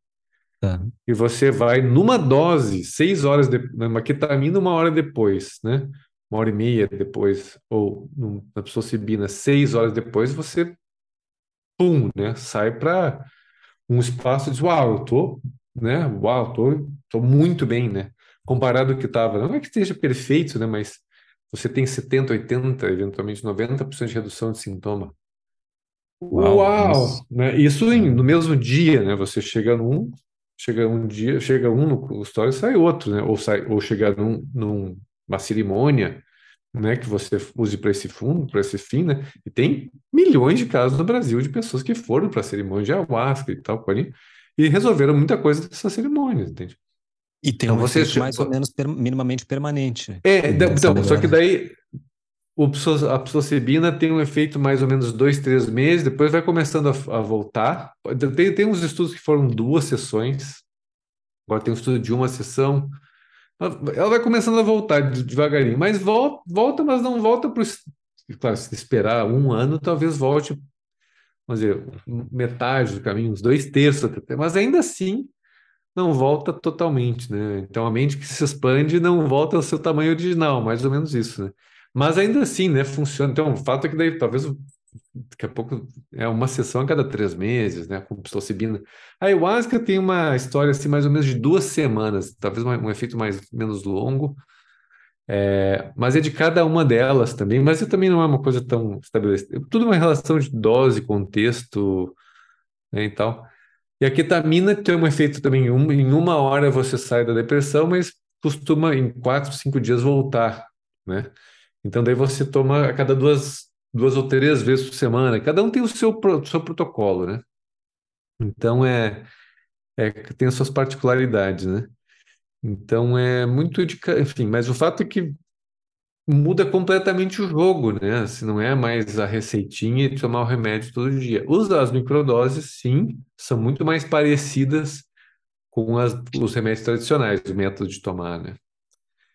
Tá. e você vai numa dose, seis horas de, numa ketamina, uma hora depois, né? uma hora e meia depois, ou na psilocibina seis horas depois, você, pum, né, sai para um espaço e diz, uau, eu tô, né, uau, tô, tô muito bem, né, comparado ao que estava. Não é que esteja perfeito, né, mas você tem 70, 80, eventualmente 90% de redução de sintoma. Uau, Uau, né? Isso em- no mesmo dia, né? Você chega num, chega um dia, chega um no consultório e sai outro, né? Ou sai, ou chega num, numa cerimônia, né? Que você use para esse fundo, para esse fim, né? E tem milhões de casos no Brasil de pessoas que foram para cerimônia de ayahuasca e tal, ali, e resolveram muita coisa dessas cerimônias, entende? E tem Então um você mais ou menos per- minimamente permanente. É, da- Essa então, só que daí o a psilocibina tem um efeito mais ou menos dois, três meses, depois vai começando a, a voltar. Tem, tem uns estudos que foram duas sessões, agora tem um estudo de uma sessão. Ela vai começando a voltar de- devagarinho, mas volta, volta mas não volta para Claro, se esperar um ano, talvez volte, vamos dizer, metade do caminho, uns dois terços, até, mas ainda assim não volta totalmente, né? Então a mente que se expande não volta ao seu tamanho original, mais ou menos isso, né? Mas ainda assim, né? Funciona. Então o fato é que daí talvez daqui a pouco é uma sessão a cada três meses, né? Com psilocibina. A ayahuasca tem uma história assim mais ou menos de duas semanas, talvez um, um efeito mais menos longo. É, mas é de cada uma delas também, mas também não é uma coisa tão estabelecida. Tudo é uma relação de dose, contexto, né, e tal. E a ketamina tem um efeito também, um- em uma hora você sai da depressão, mas costuma em quatro, cinco dias voltar, né? Então daí você toma a cada duas, duas ou três vezes por semana. Cada um tem o seu, seu protocolo, né? Então é, é tem as suas particularidades, né? Então é muito de, enfim, mas o fato é que muda completamente o jogo, né? Se não é mais a receitinha e tomar o remédio todo dia. As microdoses, sim, são muito mais parecidas com as, os remédios tradicionais, o método de tomar, né?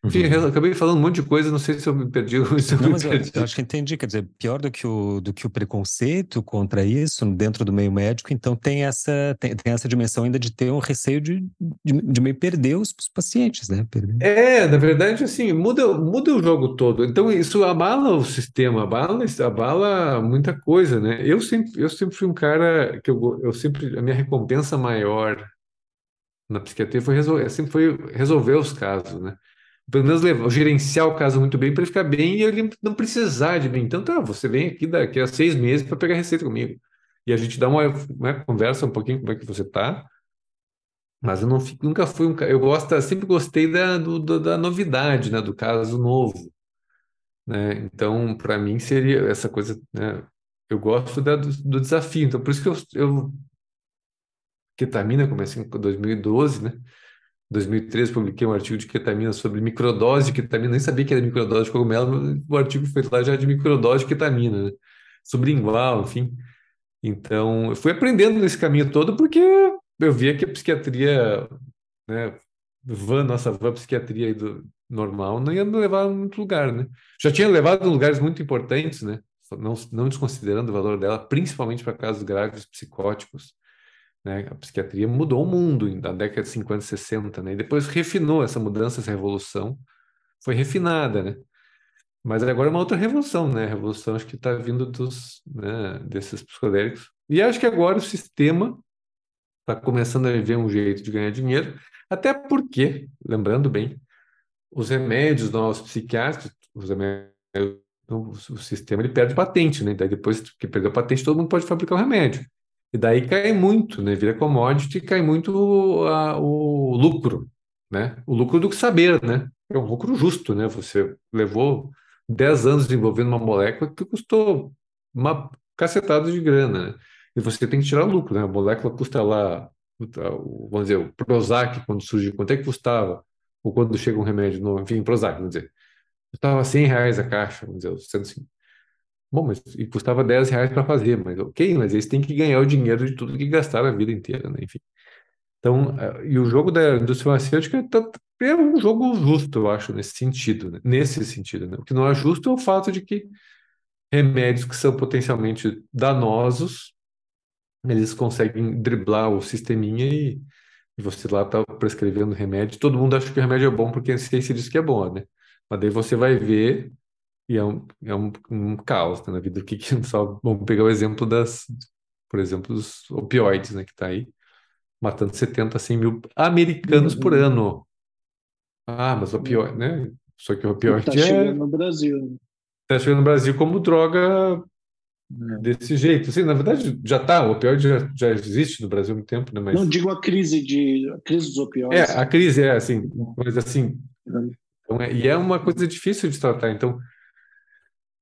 Enfim, Uhum. eu acabei falando um monte de coisa, não sei se eu me perdi se eu Não, me mas eu, perdi. eu acho que entendi. Quer dizer, pior do que o, do que o preconceito contra isso dentro do meio médico, então tem essa, tem, tem essa dimensão ainda de ter um receio de, de, de meio perder os, os pacientes, né? Perder. É, na verdade, assim, muda, muda o jogo todo. Então, isso abala o sistema, abala, abala muita coisa, né? Eu sempre, eu sempre fui um cara que eu, eu sempre, a minha recompensa maior na psiquiatria foi resolver, sempre foi resolver os casos, né? Pelo menos levar, gerenciar o caso muito bem para ele ficar bem e ele não precisar de mim. Então, tá, você vem aqui daqui a seis meses para pegar receita comigo. E a gente dá uma, uma conversa um pouquinho como é que você tá. Mas eu não fico, nunca fui um. Eu gosto, sempre gostei da, do- do- da novidade, né? Do caso novo, né? Então, para mim seria essa coisa, né? Eu gosto da, do, do desafio. Então, por isso que eu, eu ketamina comecei em 2012, né? 2013 publiquei um artigo de ketamina sobre microdose de ketamina. Nem sabia que era microdose de cogumelo. O artigo foi lá já de microdose de ketamina, né? Sublingual, enfim. Então, eu fui aprendendo nesse caminho todo porque eu via que a psiquiatria, né, van, nossa van psiquiatria do normal não ia levar a muito lugar, né? Já tinha levado lugares muito importantes, né? Não, não desconsiderando o valor dela, principalmente para casos graves psicóticos, né? A psiquiatria mudou o mundo na década de 50 e 60, né? E depois refinou essa mudança, essa revolução, foi refinada, né? Mas agora é uma outra revolução, né? A revolução acho que está vindo dos, né, desses psicodélicos. E acho que agora o sistema está começando a ver um jeito de ganhar dinheiro, até porque, lembrando bem, os remédios nossos psiquiátricos, os remédios, o, o sistema ele perde patente, né? Daí depois que perdeu a patente, todo mundo pode fabricar o remédio. E daí cai muito, né? Vira commodity e cai muito a- o lucro, né? O lucro do saber, né? É um lucro justo, né? Você levou 10 anos desenvolvendo uma molécula que custou uma cacetada de grana, né? E você tem que tirar o lucro, né? A molécula custa lá, vamos dizer, o Prozac, quando surgiu, quanto é que custava? Ou quando chega um remédio novo, enfim, Prozac, vamos dizer. Custava 100 reais a caixa, vamos dizer, 150. Bom, mas e custava 10 reais para fazer, mas ok, mas eles têm que ganhar o dinheiro de tudo que gastaram a vida inteira, né? Enfim. Então, eh, e o jogo da indústria farmacêutica é tá- é um jogo justo, eu acho, nesse sentido, né? Nesse sentido, né? O que não é justo é o fato de que remédios que são potencialmente danosos, eles conseguem driblar o sisteminha e, e você lá tá prescrevendo remédio. Todo mundo acha que o remédio é bom porque a ciência diz que é bom, né? Mas daí você vai ver e é um, é um, um caos né, na vida. O que, que só vamos pegar o exemplo das, por exemplo, dos opioides, né, que está aí matando 70, 100 mil americanos por Uhum. ano. Ah, mas opioide, né? Só que o opioide Tá é chegando no Brasil. tá chegando no Brasil como droga né? desse jeito. Assim, na verdade, já tá, o opioide já, já existe no Brasil há muito tempo, né? Mas Não digo a crise de a crise dos é, opioides. a crise é assim, mas assim, então é- e é uma coisa difícil de tratar. Então,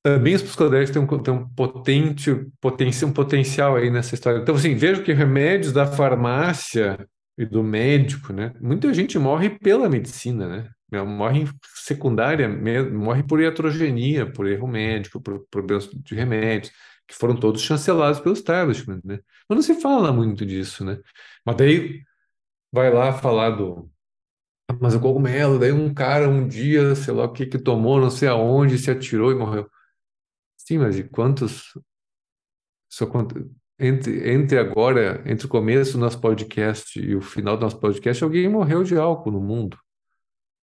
também os psicodélicos têm um, têm um potente, potencial, um potencial aí nessa história. Então, assim, vejo que remédios da farmácia e do médico, né? Muita gente morre pela medicina, né? Morre secundária, morre por iatrogenia, por erro médico, por problemas de remédios, que foram todos chancelados pelo establishment, né? Mas não se fala muito disso, né? Mas daí vai lá falar do "Ah, mas o cogumelo, daí um cara um dia, sei lá o que que tomou, não sei aonde, se atirou e morreu. Sim, mas e quantos só quanto entre, entre agora, entre o começo do nosso podcast e o final do nosso podcast, alguém morreu de álcool no mundo.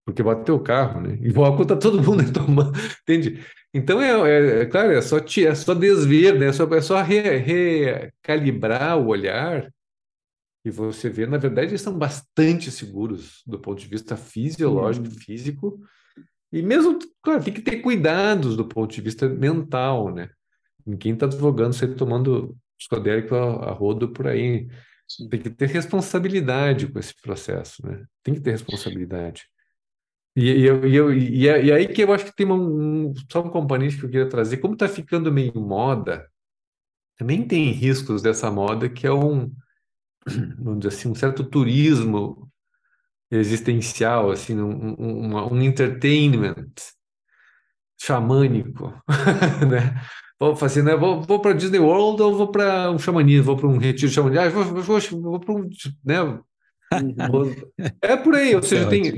Porque bateu o carro, né? E o álcool tá todo mundo tomando, entende? Então é, é, é claro, é só, é só desver, né? É só, é só re- recalibrar o olhar e você vê, na verdade, eles são bastante seguros do ponto de vista fisiológico, Uhum. físico, e mesmo, claro, tem que ter cuidados do ponto de vista mental, né? Ninguém está advogando sair tomando psicodélico a, a rodo por aí. Sim. Tem que ter responsabilidade com esse processo, né? Tem que ter responsabilidade. E, e, eu, e, eu, e, é- e aí que eu acho que tem uma- um, só um componente que eu queria trazer. Como está ficando meio moda, também tem riscos dessa moda, que é um, vamos dizer assim, um certo turismo existencial, assim, um, um, um entertainment xamânico, né? Vou fazer, né? Vou, vou para Disney World ou vou para um xamanismo, vou para um retiro xamanismo, ah, vou, vou, vou para um, né? Vou- É por aí, ou Isso é seja, tem,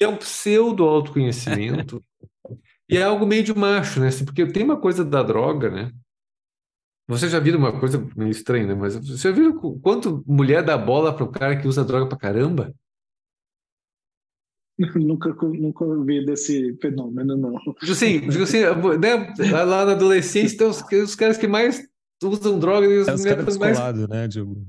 é um pseudo autoconhecimento e é algo meio de macho, né? Assim, porque tem uma coisa da droga, né? Você já viu uma coisa meio estranha, né? Mas você já viu qu- quanto mulher dá bola para o cara que usa droga pra caramba? nunca, nunca ouvi desse fenômeno, não. Digo assim, digo assim, né? Lá na adolescência, tem os, os caras que mais usam droga e as É os mulheres mais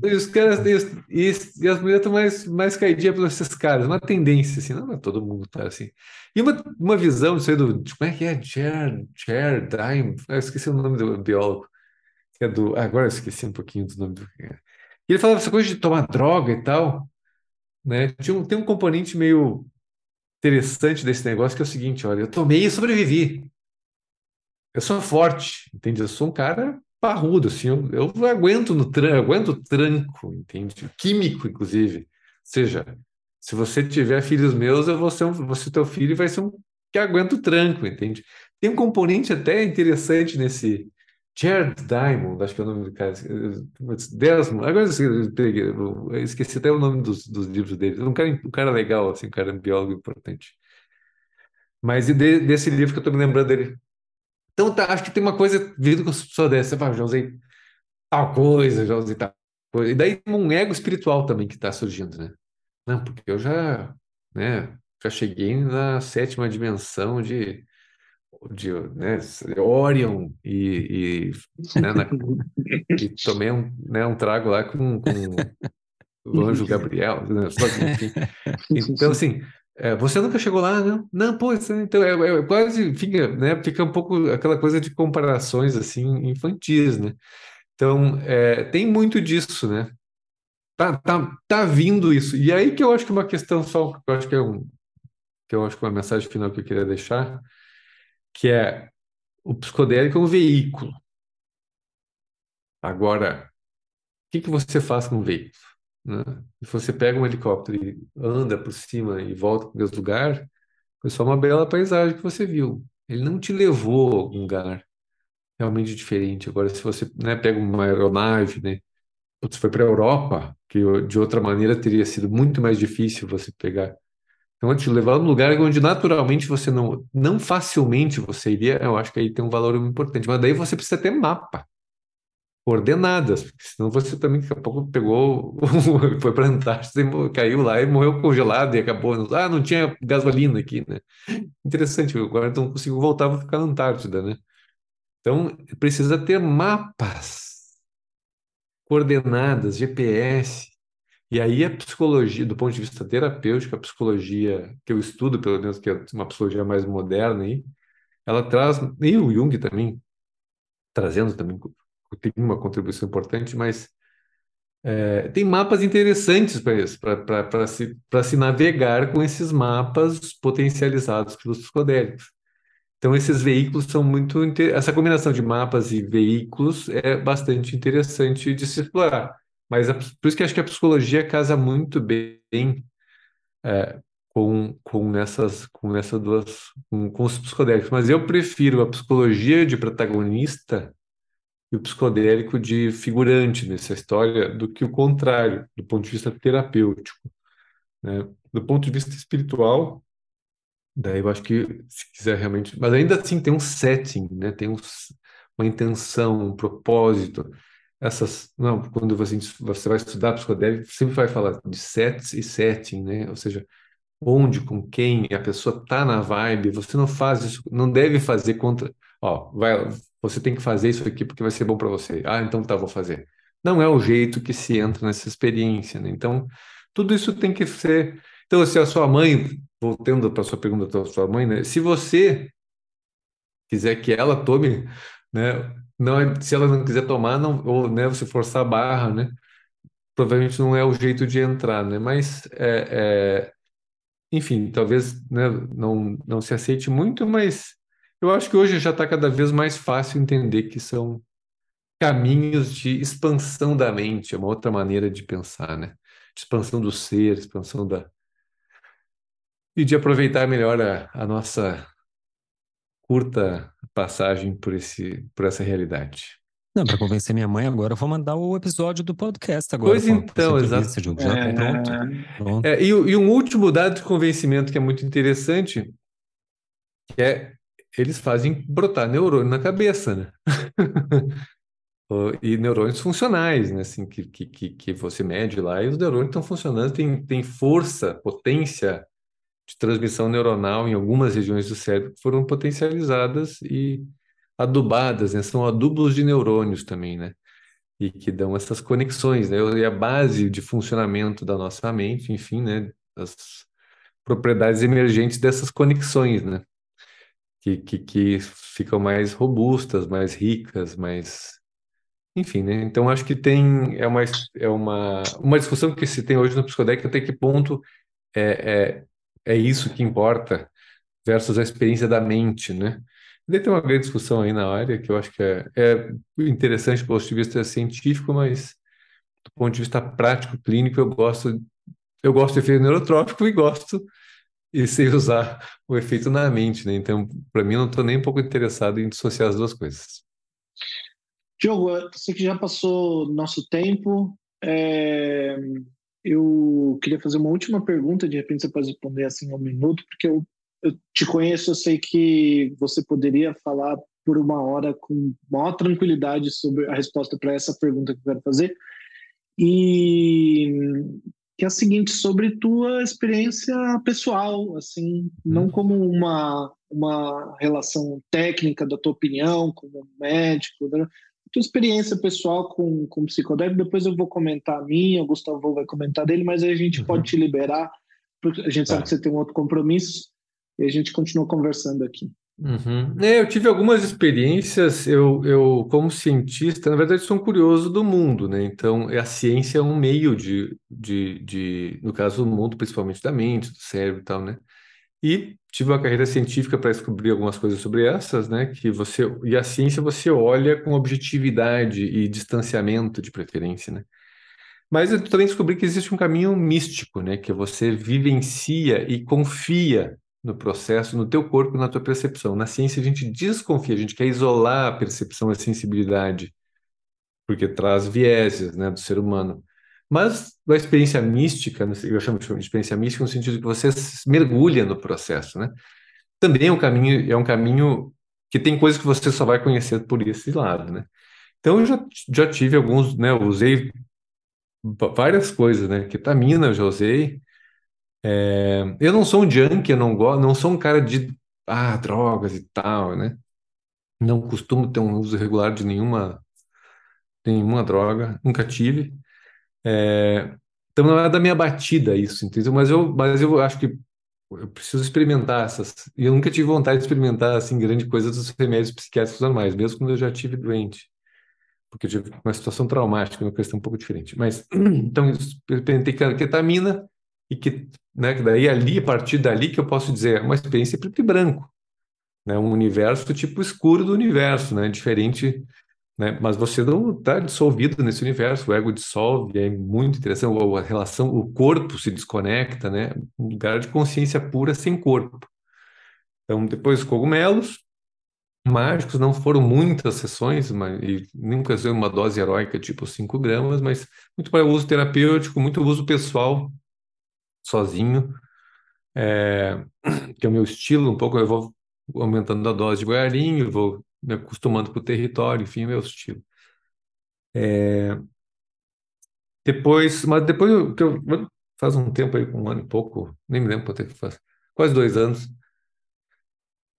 né? E os caras, e, e as- e as mulheres estão mais, mais caidinhas pelos esses caras, uma tendência, assim, não é todo mundo tá assim. E uma, uma visão disso aí do, de como é que é? Jared, Jared Dime, ah, eu esqueci o nome do biólogo, que é do, agora eu esqueci um pouquinho do nome do. E ele falava essa coisa de tomar droga e tal, né? Tinha um, tem um componente meio interessante desse negócio que é o seguinte, olha, eu tomei e sobrevivi. Eu sou forte, entende? Eu sou um cara parrudo, assim, eu, eu aguento no tranco, aguento tranco, entende? Químico, inclusive. Ou seja, se você tiver filhos meus, eu vou ser, um, ser teu filho vai ser um que aguenta o tranco, entende? Tem um componente até interessante nesse Jared Diamond, acho que é o nome do cara, Desmond, agora eu esqueci, até o nome dos, dos livros dele. Um cara, um cara legal, assim, um cara biólogo importante. Mas de- desse livro que eu estou me lembrando dele, então, tá, acho que tem uma coisa vindo com a pessoa dessa. Fala, já usei tal coisa, já usei tal coisa. E daí um ego espiritual também que está surgindo, né? Não, porque eu já, né, já cheguei na sétima dimensão de, de né, Orion e, e, né, na- e tomei um, né, um trago lá com, com o anjo Gabriel, né, só enfim. Então, assim, é, você nunca chegou lá, não? Não, pô, isso- então é, é quase fica, né? Fica um pouco aquela coisa de comparações assim infantis, né? Então, é, tem muito disso, né? Tá, tá, tá vindo isso. E aí que eu acho que uma questão só, que eu acho que é um, que eu acho que é uma mensagem final que eu queria deixar, que é o psicodélico é um veículo. Agora, o que que você faz com o veículo? né? Se você pega um helicóptero e anda por cima e volta para o mesmo lugar, foi só uma bela paisagem que você viu. Ele não te levou a algum lugar realmente diferente. Agora, se você, né, pega uma aeronave, né, putz, foi para a Europa, que de outra maneira teria sido muito mais difícil você pegar. Então, te levar a um lugar onde naturalmente você não, não facilmente você iria, eu acho que aí tem um valor importante. Mas daí você precisa ter mapa. coordenadas, porque senão você também daqui a pouco pegou, foi para a Antártida, caiu lá e morreu congelado e acabou. Ah, não tinha gasolina aqui, né? Interessante, agora não consigo voltar, vou ficar na Antártida, né? Então, precisa ter mapas, coordenadas, GPS. E aí a psicologia, do ponto de vista terapêutico, a psicologia que eu estudo, pelo menos que é uma psicologia mais moderna aí, ela traz, e o Jung também, trazendo também tem uma contribuição importante, mas é, tem mapas interessantes para isso, para se, se navegar com esses mapas potencializados pelos psicodélicos. Então, esses veículos são muito. Essa combinação de mapas e veículos é bastante interessante de se explorar. Mas a, por isso que acho que a psicologia casa muito bem é, com, com, nessas, com essas duas. Com, com os psicodélicos. Mas eu prefiro a psicologia de protagonista e o psicodélico de figurante nessa história do que o contrário, do ponto de vista terapêutico. Né? Do ponto de vista espiritual, daí eu acho que se quiser realmente, mas ainda assim tem um setting, né? Tem um, uma intenção, um propósito. Essas, não, quando você, você vai estudar psicodélico, sempre vai falar de sets e setting, né? Ou seja, onde, com quem a pessoa tá na vibe. Você não faz isso, não deve fazer contra, ó, vai, você tem que fazer isso aqui porque vai ser bom para você. Ah, então tá, vou fazer. Não é o jeito que se entra nessa experiência, né? Então, tudo isso tem que ser. Então, se a sua mãe, voltando para sua pergunta da sua mãe, né? Se você quiser que ela tome, né? Não é, se ela não quiser tomar, não, ou né, você forçar a barra, né? Provavelmente não é o jeito de entrar, né? Mas é, é, enfim, talvez né, não, não se aceite muito, mas eu acho que hoje já está cada vez mais fácil entender que são caminhos de expansão da mente, é uma outra maneira de pensar, né? expansão do ser, expansão da. E de aproveitar melhor a, a nossa curta passagem por, esse, por essa realidade. Não, para convencer minha mãe agora, eu vou mandar o episódio do podcast agora. Pois então, exato. Já é... pronto. pronto. É, e, e um último dado de convencimento que é muito interessante, que é eles fazem brotar neurônio na cabeça, né? e neurônios funcionais, né? Assim, que, que, que você mede lá e os neurônios estão funcionando, tem, tem força, potência de transmissão neuronal em algumas regiões do cérebro que foram potencializadas e adubadas, né? São adubos de neurônios também, né? E que dão essas conexões, né? E a base de funcionamento da nossa mente, enfim, né? As propriedades emergentes dessas conexões, né? que, que, que ficam mais robustas, mais ricas, mais. Enfim, né? Então acho que tem é uma, é uma, uma discussão que se tem hoje no psicodélico até que ponto é, é, é isso que importa versus a experiência da mente, né? Daí tem uma grande discussão aí na área que eu acho que é, é interessante do ponto de vista científico, mas do ponto de vista prático, clínico, eu gosto eu gosto de efeito neurotrópico e gosto e sem usar o efeito na mente, né? Então, para mim, não estou nem um pouco interessado em dissociar as duas coisas. Diogo, você que já passou nosso tempo, é... eu queria fazer uma última pergunta, de repente você pode responder assim um minuto, porque eu, eu te conheço, eu sei que você poderia falar por uma hora com maior tranquilidade sobre a resposta para essa pergunta que eu quero fazer. E que é a seguinte sobre tua experiência pessoal, assim, não hum. como uma uma relação técnica da tua opinião como médico, né? Tua experiência pessoal com com psicodélico. Depois eu vou comentar a minha, o Gustavo vai comentar dele, mas aí a gente uhum. pode te liberar, porque a gente tá. sabe que você tem um outro compromisso e a gente continua conversando aqui. Uhum. É, eu tive algumas experiências, eu, eu, como cientista, na verdade, sou um curioso do mundo, né? Então, a ciência é um meio de, de, de, no caso, do mundo, principalmente da mente, do cérebro e tal, né? E tive uma carreira científica para descobrir algumas coisas sobre essas, né? Que você, e a ciência você olha com objetividade e distanciamento de preferência, né? Mas eu também descobri que existe um caminho místico, né? Que você vivencia e confia no processo, no teu corpo, na tua percepção. Na ciência a gente desconfia, a gente quer isolar a percepção, a sensibilidade, porque traz vieses, né, do ser humano. Mas a experiência mística, eu chamo de experiência mística no sentido que você mergulha no processo, né? Também é um caminho, é um caminho que tem coisas que você só vai conhecer por esse lado, né? Então eu já, já tive alguns, né? Eu usei várias coisas, né? Ketamina eu já usei. É, eu não sou um junkie, eu não gosto, não sou um cara de ah, drogas e tal, né? Não costumo ter um uso regular de nenhuma nenhuma droga, nunca tive. É, então não é da minha batida isso, entendeu? Mas eu, mas eu acho que eu preciso experimentar essas. E eu nunca tive vontade de experimentar assim grande coisa dos remédios psiquiátricos normais, mesmo quando eu já tive doente, porque eu tive uma situação traumática, uma questão um pouco diferente. Mas então eu experimentei ketamina e que, né, que daí ali a partir dali que eu posso dizer é uma experiência preto e branco, né, um universo tipo escuro do universo, né, diferente né? Mas você não está dissolvido nesse universo, o ego dissolve, é muito interessante, a relação, o corpo se desconecta, né? Um lugar de consciência pura sem corpo. Então, depois cogumelos mágicos, não foram muitas sessões, mas, e nunca usei uma dose heróica tipo 5 gramas, mas muito para uso terapêutico, muito uso pessoal, sozinho, é, que é o meu estilo, um pouco eu vou aumentando a dose devagarinho, vou me acostumando com o território, enfim, meu estilo. É... Depois, mas depois que eu, faz um tempo aí, um ano e pouco, nem me lembro quanto é que faz, quase dois anos,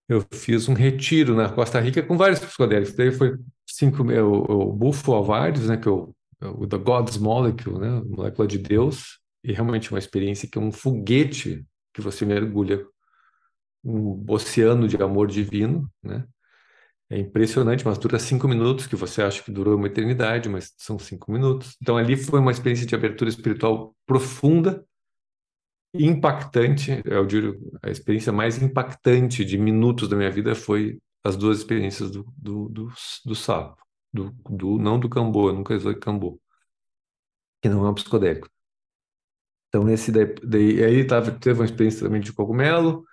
eu fiz um retiro na Costa Rica com vários psicodélicos. Daí foi cinco, o, o Bufo Alvares, né, que é o, o The God's Molecule, né, molécula de Deus, e realmente uma experiência que é um foguete que você mergulha um oceano de amor divino, né? É impressionante, mas dura cinco minutos, que você acha que durou uma eternidade, mas são cinco minutos. Então ali foi uma experiência de abertura espiritual profunda, impactante. Eu digo, a experiência mais impactante de minutos da minha vida foi as duas experiências do, do, do, do sapo, do, do, não do cambô, eu nunca usei cambô, que não é um psicodélico. Então nesse daí, daí aí tava, teve uma experiência também de cogumelo,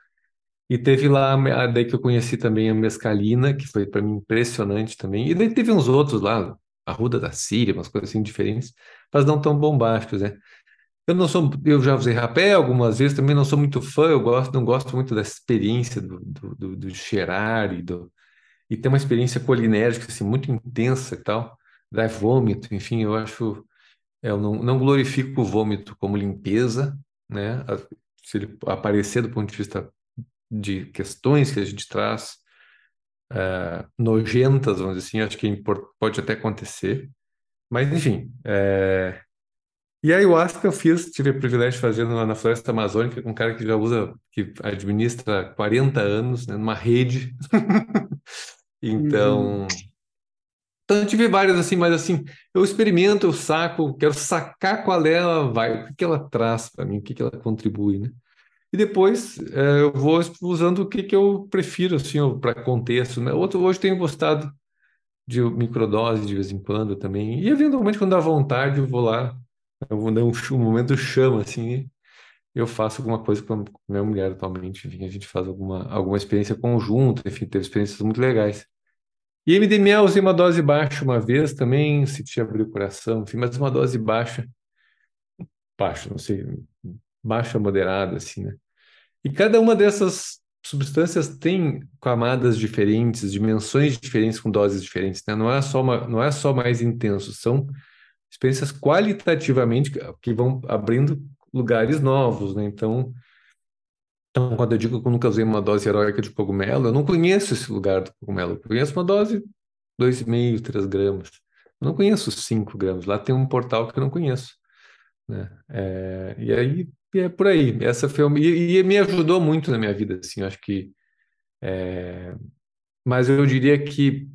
e teve lá, daí que eu conheci também a mescalina, que foi para mim impressionante também. E daí teve uns outros lá, a Ruda da Síria, umas coisas assim diferentes, mas não tão bombásticos, né? Eu não sou, eu já usei rapé algumas vezes, também não sou muito fã, eu gosto, não gosto muito dessa experiência do, do, do, do cheirar e do e ter uma experiência colinérgica assim muito intensa e tal, dá vômito, enfim, eu acho eu não, não glorifico o vômito como limpeza, né? Se ele aparecer do ponto de vista de questões que a gente traz é, nojentas, vamos dizer assim, acho que pode até acontecer. Mas, enfim. É... E a ayahuasca eu fiz, tive o privilégio de fazer na, na Floresta Amazônica com um cara que já usa, que administra 40 anos, né, numa rede. então. Uhum. Então, eu tive várias assim, mas assim, eu experimento, eu saco, quero sacar qual é ela vai, o que, que ela traz para mim, o que, que ela contribui, né? E depois é, eu vou usando o que, que eu prefiro, assim, para contexto. Né? Outro, hoje tenho gostado de microdose de vez em quando também. E eventualmente, quando dá vontade, eu vou lá, eu vou dar um, um momento chama, assim, eu faço alguma coisa com a minha mulher atualmente. Enfim, a gente faz alguma, alguma experiência conjunta, enfim, teve experiências muito legais. E MDMA eu usei uma dose baixa uma vez também, senti abrir o coração, enfim, mas uma dose baixa, baixa, não sei, baixa moderada, assim, né? E cada uma dessas substâncias tem camadas diferentes, dimensões diferentes com doses diferentes, né? Não é só uma, não é só mais intenso, são experiências qualitativamente que vão abrindo lugares novos, né? Então, então quando eu digo que eu nunca usei uma dose heróica de cogumelo, eu não conheço esse lugar do cogumelo. Eu conheço uma dose 2,5, 3 gramas. Não conheço 5 gramas. Lá tem um portal que eu não conheço. Né? É, e aí e é por aí. Essa foi e, e me ajudou muito na minha vida, assim. Acho que, é... mas eu diria que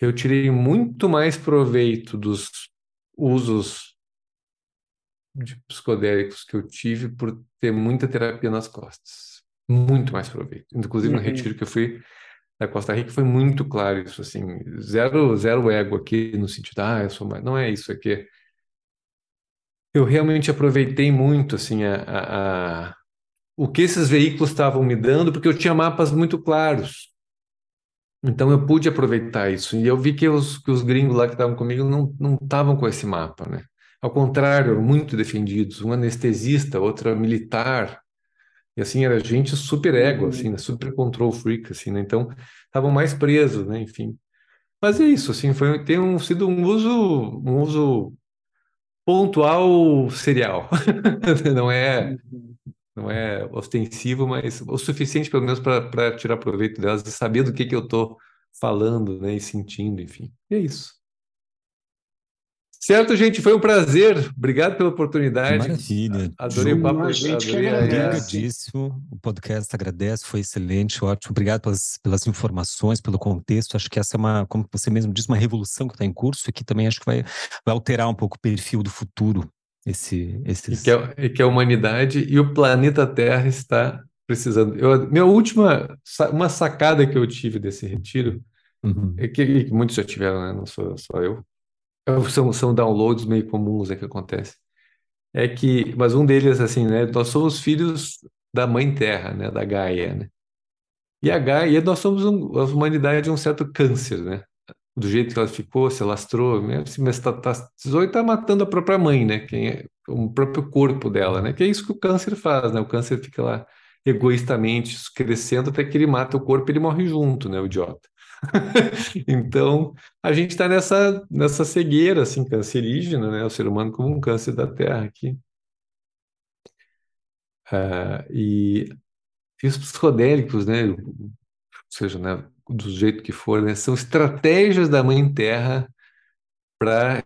eu tirei muito mais proveito dos usos de psicodélicos que eu tive por ter muita terapia nas costas. Muito mais proveito. Inclusive no uhum. retiro que eu fui da Costa Rica foi muito claro isso, assim, zero, zero ego aqui no sentido, ah, eu sou mais. Não é isso, aqui. É eu realmente aproveitei muito assim a, a, a, o que esses veículos estavam me dando, porque eu tinha mapas muito claros. Então eu pude aproveitar isso. E eu vi que os, que os gringos lá que estavam comigo não não estavam com esse mapa, né? Ao contrário, muito defendidos. Um anestesista, outra militar. E assim, era gente super ego, assim, né? super control freak, assim, né? Então, estavam mais presos, né? Enfim. Mas é isso, assim, foi, tem um, sido um uso, um uso pontual serial. não é não é ostensivo, mas o suficiente pelo menos para tirar proveito delas e saber do que que eu estou falando, né, e sentindo, enfim. E é isso. Certo, gente, foi um prazer. Obrigado pela oportunidade. Maravilha. Adorei o papo. A gente adorei. Obrigadíssimo. O podcast agradece, foi excelente, ótimo. Obrigado pelas, pelas informações, pelo contexto. Acho que essa é uma, como você mesmo disse, uma revolução que está em curso e que também acho que vai, vai alterar um pouco o perfil do futuro. Esse, E esses... que, a, e que a humanidade e o planeta Terra está precisando. Eu, minha última, uma sacada que eu tive desse retiro, Uhum. é que, e que muitos já tiveram, né? Não sou só eu. É, São, são downloads meio comuns é que acontece. É que, mas um deles, assim, né? Nós somos filhos da Mãe Terra, né? Da Gaia, né? E a Gaia, nós somos um, a humanidade é um certo câncer, né? Do jeito que ela ficou, se alastrou, né? se mestatizou e está matando a própria mãe, né? Quem é, o próprio corpo dela, né? Que é isso que o câncer faz, né? O câncer fica lá egoístamente crescendo até que ele mata o corpo e ele morre junto, né? O idiota. Então, a gente está nessa, nessa cegueira, assim, cancerígena, né? O ser humano como um câncer da Terra aqui. Ah, e, e os psicodélicos, né? Ou seja, né? Do jeito que for, né? São estratégias da Mãe Terra para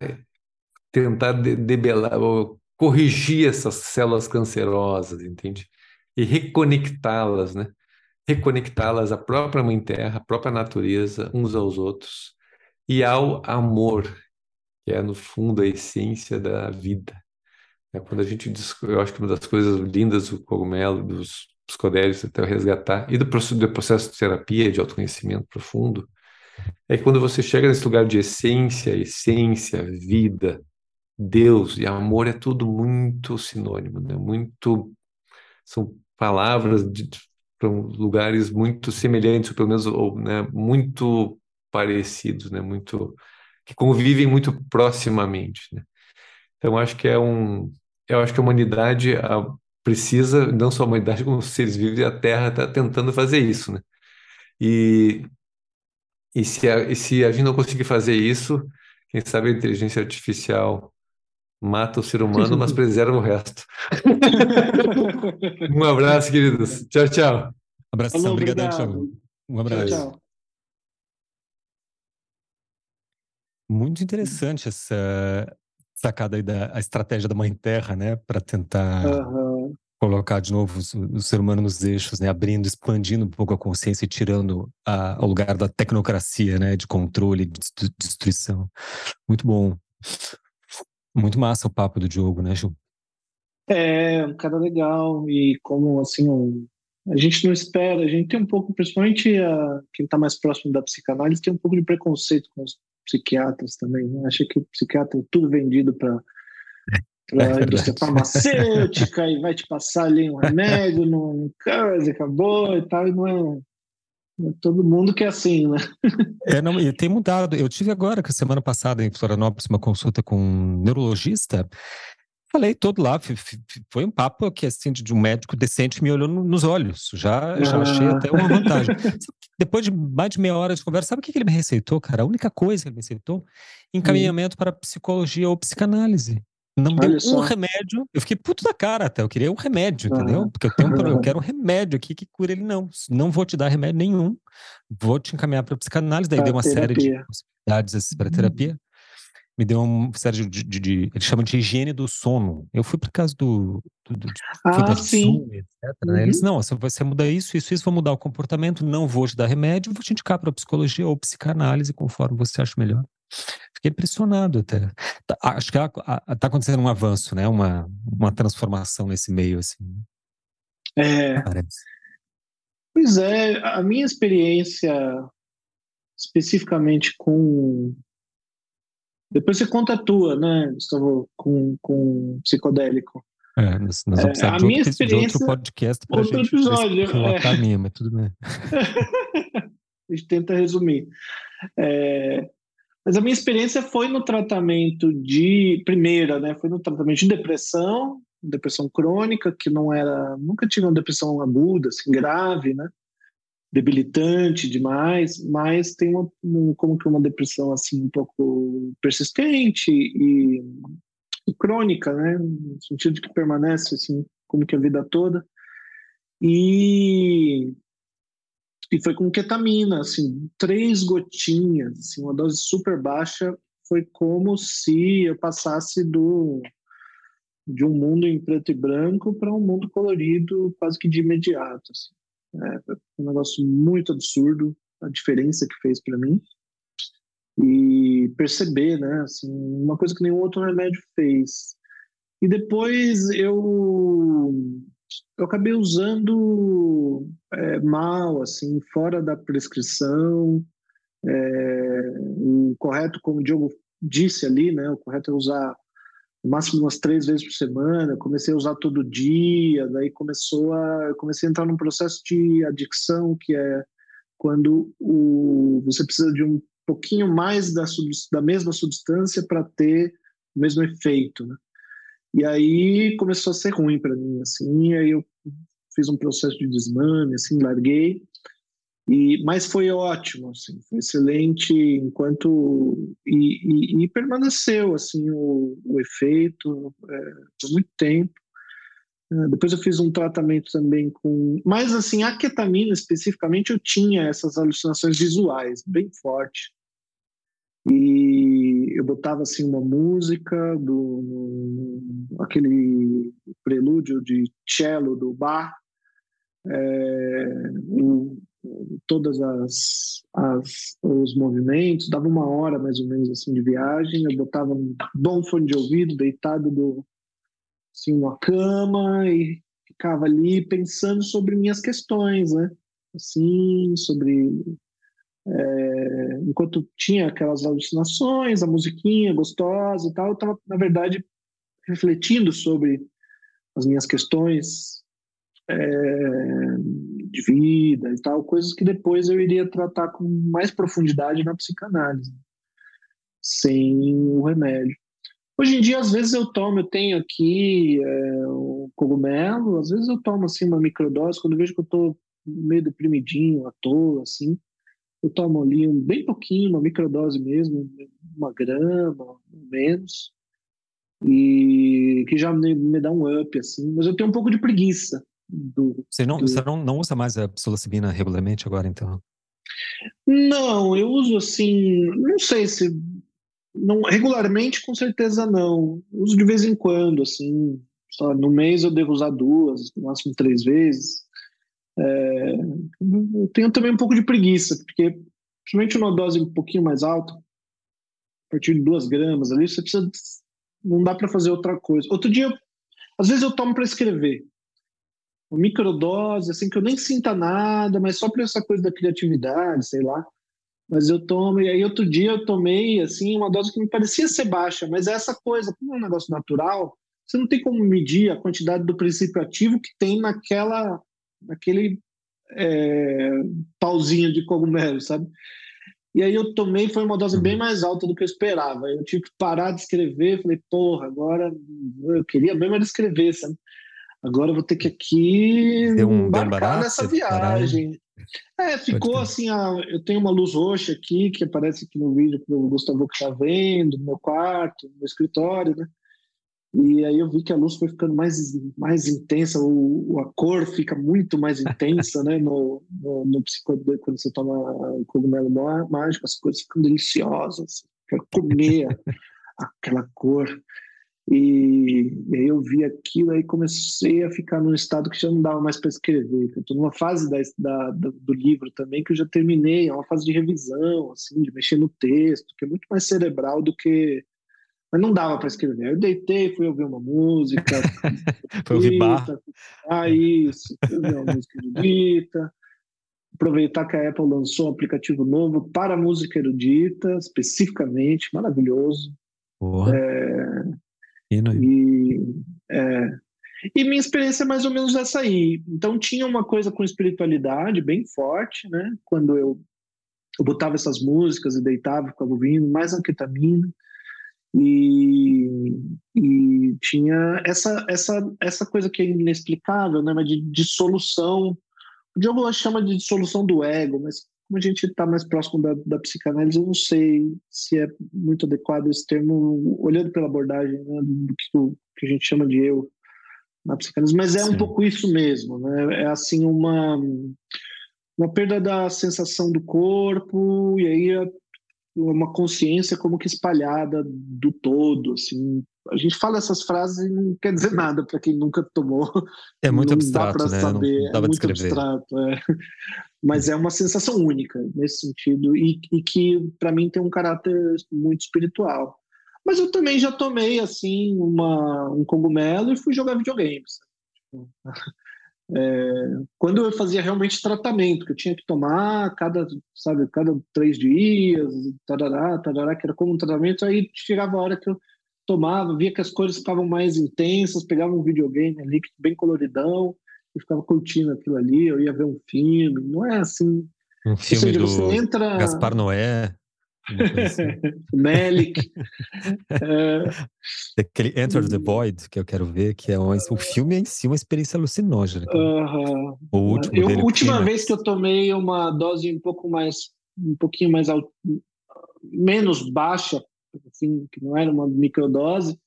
tentar de- debelar ou corrigir essas células cancerosas, entende? E reconectá-las, né? Reconectá-las à própria Mãe Terra, à própria natureza, uns aos outros, e ao amor, que é, no fundo, a essência da vida. É quando a gente, eu acho que uma das coisas lindas do cogumelo, dos psicodélicos, até resgatar, e do processo de terapia, de autoconhecimento profundo, é que quando você chega nesse lugar de essência, essência, vida, Deus e amor é tudo muito sinônimo, né? Muito são palavras de para lugares muito semelhantes, ou pelo menos ou, né, muito parecidos, né? Muito que convivem muito proximamente, né? Então acho que é um, eu acho que a humanidade a, precisa, não só a humanidade como os seres vivos e a Terra está tentando fazer isso, né? E e se a, e se a gente não conseguir fazer isso, quem sabe a inteligência artificial mata o ser humano, mas preserva o resto. Um abraço, queridos. Tchau, tchau. Abração, Falou, obrigado. Thiago. Um Tchau, abraço. tchau. Muito interessante essa sacada aí da a estratégia da Mãe Terra, né? Para tentar Aham. colocar de novo o, o ser humano nos eixos, né? Abrindo, expandindo um pouco a consciência e tirando a, o lugar da tecnocracia, né? De controle, de destru- destruição. Muito bom. Muito massa o papo do Diogo, né, Ju? É, um cara legal e como assim um- a gente não espera, a gente tem um pouco, principalmente a, quem está mais próximo da psicanálise, tem um pouco de preconceito com os psiquiatras também, né? Acha que o psiquiatra é tudo vendido para É para a verdade. indústria farmacêutica e vai te passar ali um remédio, num coisa, acabou e tal, e não é, não é todo mundo que é assim, né? É, não, e tem mudado. Eu tive agora, que semana passada, em Florianópolis, uma consulta com um neurologista. Falei todo lá, foi um papo que, assim, de um médico decente me olhou no- nos olhos. Já, já achei Ah. até uma vantagem. Depois de mais de meia hora de conversa, sabe o que que ele me receitou, cara? A única coisa que ele me receitou, encaminhamento para psicologia ou psicanálise. Não deu Olha um remédio. Eu fiquei puto da cara até. Eu queria um remédio, Ah. entendeu? Porque eu tenho um problema. Eu quero um remédio aqui que cure ele. Não, não vou te dar remédio nenhum. Vou te encaminhar para psicanálise. Daí Pra deu uma série de terapia. possibilidades para terapia. Me deu uma série de, de, de- Eles chamam de higiene do sono. Eu fui por causa do. do, do Ah, sim. Etc. né? Uhum. Eles, não, você, você muda isso, isso, isso, vou mudar o comportamento, não vou te dar remédio, vou te indicar para psicologia ou psicanálise, conforme você acha melhor. Fiquei impressionado até. Tá- acho que está acontecendo um avanço, né? Uma, uma transformação nesse meio, assim, É, parece. Pois é, a minha experiência especificamente com. Depois você conta a tua, né, Gustavo, com, com psicodélico. É, nós, nós É, vamos precisar a minha outro, de outro experiência- podcast para outro gente episódio, relatar é. a minha, mas tudo bem. A gente tenta resumir. É, mas a minha experiência foi no tratamento de. Primeira, né? Foi no tratamento de depressão, depressão crônica, que não era. Nunca tive uma depressão aguda, assim, grave, né? debilitante demais, mas tem uma, um, como que uma depressão assim um pouco persistente e, e, crônica, né, no sentido de que permanece assim como que a vida toda. E e foi com ketamina, assim, três gotinhas, assim, uma dose super baixa, foi como se eu passasse do de um mundo em preto e branco para um mundo colorido quase que de imediato. Assim. É, um negócio muito absurdo a diferença que fez para mim e perceber, né, assim, uma coisa que nenhum outro remédio fez. E depois eu eu acabei usando é, mal, assim, fora da prescrição. É, o correto, como o Diogo disse ali, né, o correto é usar no máximo umas três vezes por semana. Eu comecei a usar todo dia, daí começou a, comecei a entrar num processo de adicção que é quando o, você precisa de um pouquinho mais da, da mesma substância para ter o mesmo efeito, né? E aí começou a ser ruim para mim, assim, e aí eu fiz um processo de desmame, assim, larguei. E, mas foi ótimo, assim, foi excelente enquanto e, e, e permaneceu assim o, o efeito é, por muito tempo. É, depois eu fiz um tratamento também com, mas assim a ketamina especificamente eu tinha essas alucinações visuais bem forte e eu botava assim uma música do aquele prelúdio de cello do Bach é, um, todas as, as, os movimentos dava uma hora mais ou menos assim de viagem eu botava um bom fone de ouvido deitado do assim numa cama e ficava ali pensando sobre minhas questões né? Assim sobre é, enquanto tinha aquelas alucinações, a musiquinha gostosa e tal, eu estava, na verdade, refletindo sobre as minhas questões é, de vida e tal, coisas que depois eu iria tratar com mais profundidade na psicanálise, sem o remédio. Hoje em dia, às vezes eu tomo, eu tenho aqui é, um cogumelo, às vezes eu tomo assim uma microdose, quando vejo que eu estou meio deprimidinho, à toa, assim, eu tomo ali um, bem pouquinho, uma microdose mesmo, uma grama, menos, e que já me, me, dá um up, assim. Mas eu tenho um pouco de preguiça. Do, você não, do... você não, não usa mais a psilocibina regularmente agora, então? Não, eu uso assim, não sei se não regularmente com certeza não. Uso de vez em quando, assim, só no mês eu devo usar duas, no máximo três vezes. É, eu tenho também um pouco de preguiça, porque principalmente uma dose um pouquinho mais alta, a partir de duas gramas ali, você precisa. Não dá para fazer outra coisa. Outro dia, às vezes eu tomo para escrever. Uma microdose, assim, que eu nem sinta nada, mas só para essa coisa da criatividade, sei lá. Mas eu tomo, e aí outro dia eu tomei, assim, uma dose que me parecia ser baixa, mas é essa coisa, como é um negócio natural, você não tem como medir a quantidade do princípio ativo que tem naquela aquele é, pauzinho de cogumelo, sabe? E aí eu tomei, foi uma dose bem mais alta do que eu esperava. Eu tive que parar de escrever, falei, porra, agora eu queria mesmo era escrever, sabe? Agora eu vou ter que aqui deu um, embarcar nessa viagem. É, ficou assim, a, eu tenho uma luz roxa aqui, que aparece aqui no vídeo que o Gustavo que tá vendo, no meu quarto, no meu escritório, né? E aí eu vi que a luz foi ficando mais, mais intensa, o, a cor fica muito mais intensa, né? No, no, no quando você toma cogumelo mágico, as coisas ficam deliciosas. Quero comer aquela cor. E, e, aí eu vi aquilo, aí comecei a ficar num estado que já não dava mais para escrever. Eu estou numa fase da, da, do livro também que eu já terminei, é uma fase de revisão, assim, de mexer no texto, que é muito mais cerebral do que mas não dava para escrever. Eu deitei, fui ouvir uma música. foi ouvir bar. Ah, isso. Fui ouvir uma música erudita. Aproveitar que a Apple lançou um aplicativo novo para música erudita, especificamente, maravilhoso. Porra. É, e, é, e minha experiência é mais ou menos essa aí. Então tinha uma coisa com espiritualidade bem forte, né? Quando eu, eu botava essas músicas e deitava, ficava ouvindo, mais anquetamina. E, e tinha essa, essa, essa coisa que é inexplicável, né, mas de dissolução O Diogo chama de dissolução do ego, mas como a gente está mais próximo da, da, psicanálise, eu não sei se é muito adequado esse termo, olhando pela abordagem né, do que, que, a gente chama de eu na psicanálise, mas é Sim. um pouco isso mesmo, né? É assim uma uma perda da sensação do corpo e aí é uma consciência como que espalhada do todo, assim. A gente fala essas frases e não quer dizer nada para quem nunca tomou. É muito não abstrato, dá né? Saber. Não dá é muito descrever. abstrato, é. Mas é uma sensação única nesse sentido e, e que para mim tem um caráter muito espiritual. Mas eu também já tomei assim uma, um cogumelo e fui jogar videogames. É, quando eu fazia realmente tratamento, que eu tinha que tomar cada, sabe, cada três dias, tarará, tarará, que era como um tratamento, aí chegava a hora que eu tomava, via que as cores ficavam mais intensas, pegava um videogame ali bem coloridão e ficava curtindo aquilo ali, eu ia ver um filme, não é assim. Um filme seja, do entra... Gaspar Noé. Melik. é... Aquele Enter the Void, que eu quero ver, que é um, o filme em si é uma experiência alucinógena. Uh O último eu, dele, última vez que eu tomei uma dose um pouco mais, um pouquinho mais menos baixa, assim, que não era uma microdose,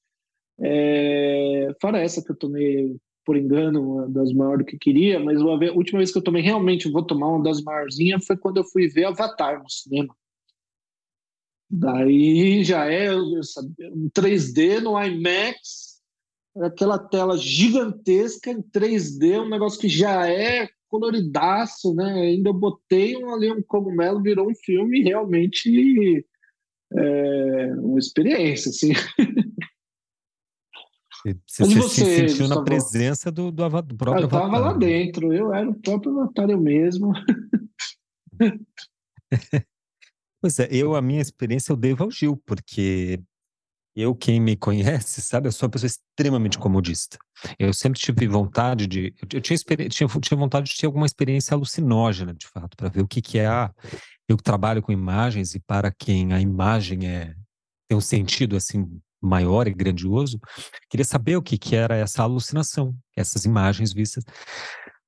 é... fora essa que eu tomei por engano, uma dose maior do que queria, mas a última vez que eu tomei realmente, vou tomar uma dose maiorzinha, foi quando eu fui ver Avatar no cinema. Daí já é um 3D no IMAX, aquela tela gigantesca em 3D, um negócio que já é coloridaço, né? Ainda botei um, ali um cogumelo, virou um filme realmente é, uma experiência, assim. Você, você, você se sentiu na presença do, do, do próprio Eu estava lá né? dentro, eu era o próprio avatar eu mesmo. Pois é, eu, a minha experiência eu devo ao Gil, porque eu, quem me conhece, sabe, eu sou uma pessoa extremamente comodista. Eu sempre tive vontade de. Eu tinha, tinha, tinha vontade de ter alguma experiência alucinógena, de fato, para ver o que, que é a. Eu trabalho com imagens e para quem a imagem é tem um sentido assim maior e grandioso, queria saber o que, que era essa alucinação, essas imagens vistas.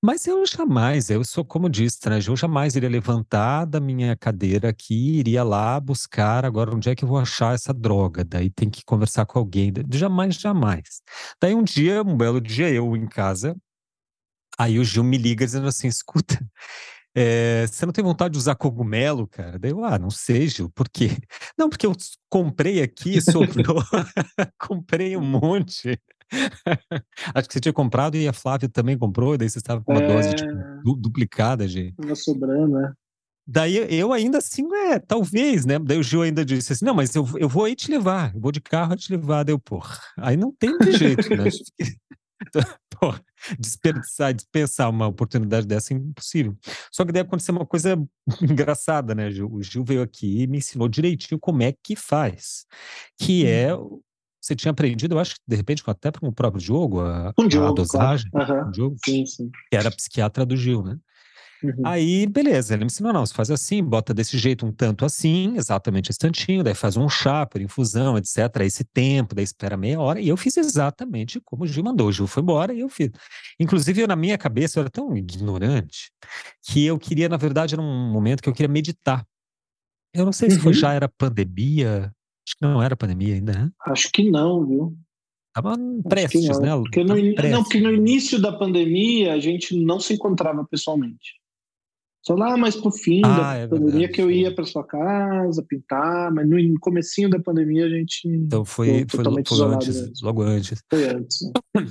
Mas eu jamais, eu sou comodista, né? Eu jamais iria levantar da minha cadeira aqui, iria lá buscar agora onde é que eu vou achar essa droga. Daí tem que conversar com alguém. Jamais, jamais. Daí um dia, um belo dia, eu em casa, aí o Gil me liga dizendo assim: escuta, é, você não tem vontade de usar cogumelo, cara? Daí eu, ah, não sei, Gil, por quê? Não, porque eu comprei aqui, sobrou, comprei um monte. Acho que você tinha comprado e a Flávia também comprou, e daí você estava com uma é... dose tipo, du duplicada de. Tava sobrando, né? Daí eu ainda assim, é, talvez, né? Daí o Gil ainda disse assim: não, mas eu, eu vou aí te levar, eu vou de carro te levar. Daí eu, porra, aí não tem de jeito, né? Então, porra, desperdiçar, dispensar uma oportunidade dessa é impossível. Só que deve acontecer uma coisa engraçada, né, Gil? O Gil veio aqui e me ensinou direitinho como é que faz, que é hum você tinha aprendido, eu acho que de repente até para o próprio Diogo, a, um Diogo, a dosagem, claro. Diogo, sim, sim. que era psiquiatra do Gil, né? Uhum. Aí, beleza, ele me ensinou, não, você faz assim, bota desse jeito um tanto assim, exatamente esse tantinho, daí faz um chá por infusão, etc, esse tempo, daí espera meia hora, e eu fiz exatamente como o Gil mandou, o Gil foi embora e eu fiz. Inclusive, eu, na minha cabeça, eu era tão ignorante, que eu queria, na verdade, era um momento que eu queria meditar. Eu não sei uhum. se foi, uhum. já era pandemia, Acho que não era pandemia ainda, né? Acho que não, viu? Tava prestes, né? Porque no, prestes. Não, porque no início da pandemia a gente não se encontrava pessoalmente. Só lá mais pro fim ah, da é pandemia verdade, que eu ia para sua casa pintar, mas no comecinho da pandemia a gente Então foi, foi, foi antes, logo antes. Foi antes. Né?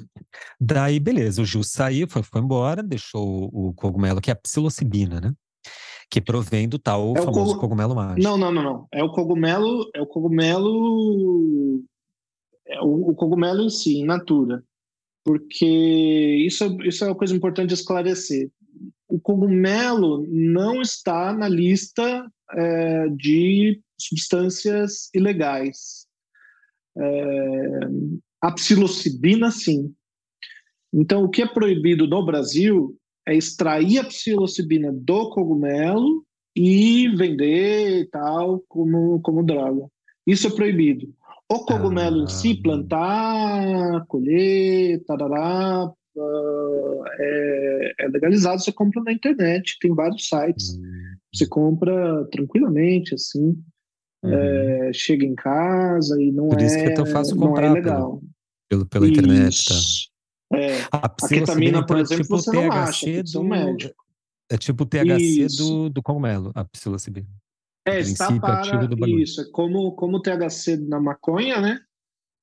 Daí, beleza, o Gil saiu, foi, foi embora, deixou o cogumelo, que é a psilocibina, né? Que provém do tal é famoso cog... cogumelo mágico. Não, não, não, não. É o cogumelo, é o cogumelo, é o, o cogumelo em si, in natura. Porque isso, é, isso é uma coisa importante de esclarecer. O cogumelo não está na lista é, de substâncias ilegais. É, a psilocibina, sim. Então, o que é proibido no Brasil é extrair a psilocibina do cogumelo e vender e tal como, como droga. Isso é proibido. O cogumelo ah. em si, plantar, colher, tarará, uh, é, é, legalizado, você compra na internet, tem vários sites. Uhum. Você compra tranquilamente, assim. Uhum. É, chega em casa e não Por é. isso que é tão fácil comprar. Não é legal. Pelo, pela internet. Tá. É. A, a ketamina, por exemplo, tipo você não acha, do... médico. É tipo o THC do, do cogumelo, a psilocibina. É, está para isso. É como, como o THC na maconha, né?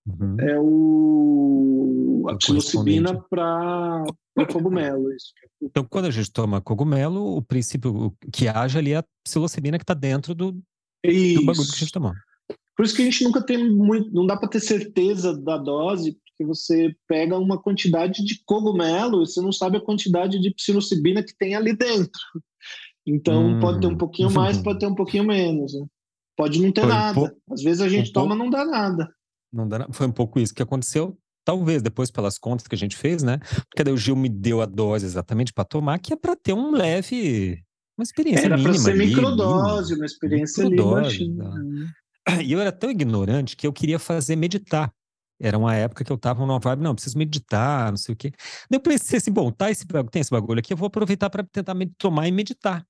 Uhum. É o a psilocibina para cogumelo. Isso. Então, quando a gente toma cogumelo, o princípio que haja ali é a psilocibina que está dentro do, do bagulho que a gente tomou. Por isso que a gente nunca tem muito, não dá para ter certeza da dose, porque você pega uma quantidade de cogumelo e você não sabe a quantidade de psilocibina que tem ali dentro. Então hum. pode ter um pouquinho mais, pode ter um pouquinho menos. Né? Pode não ter Foi nada. Um Às vezes a gente um toma, pouco... não dá nada. Não dá, foi um pouco isso que aconteceu. Talvez depois pelas contas que a gente fez, né? Porque daí o Gil me deu a dose exatamente para tomar, que é para ter um leve, uma experiência Era para ser ali, microdose, uma experiência microdose, ali baixinha. Né? E eu era tão ignorante que eu queria fazer meditar. Era uma época que eu tava numa vibe, não, preciso meditar, não sei o quê. Daí eu pensei assim, bom, tá esse, tem esse bagulho aqui, eu vou aproveitar para tentar tomar e meditar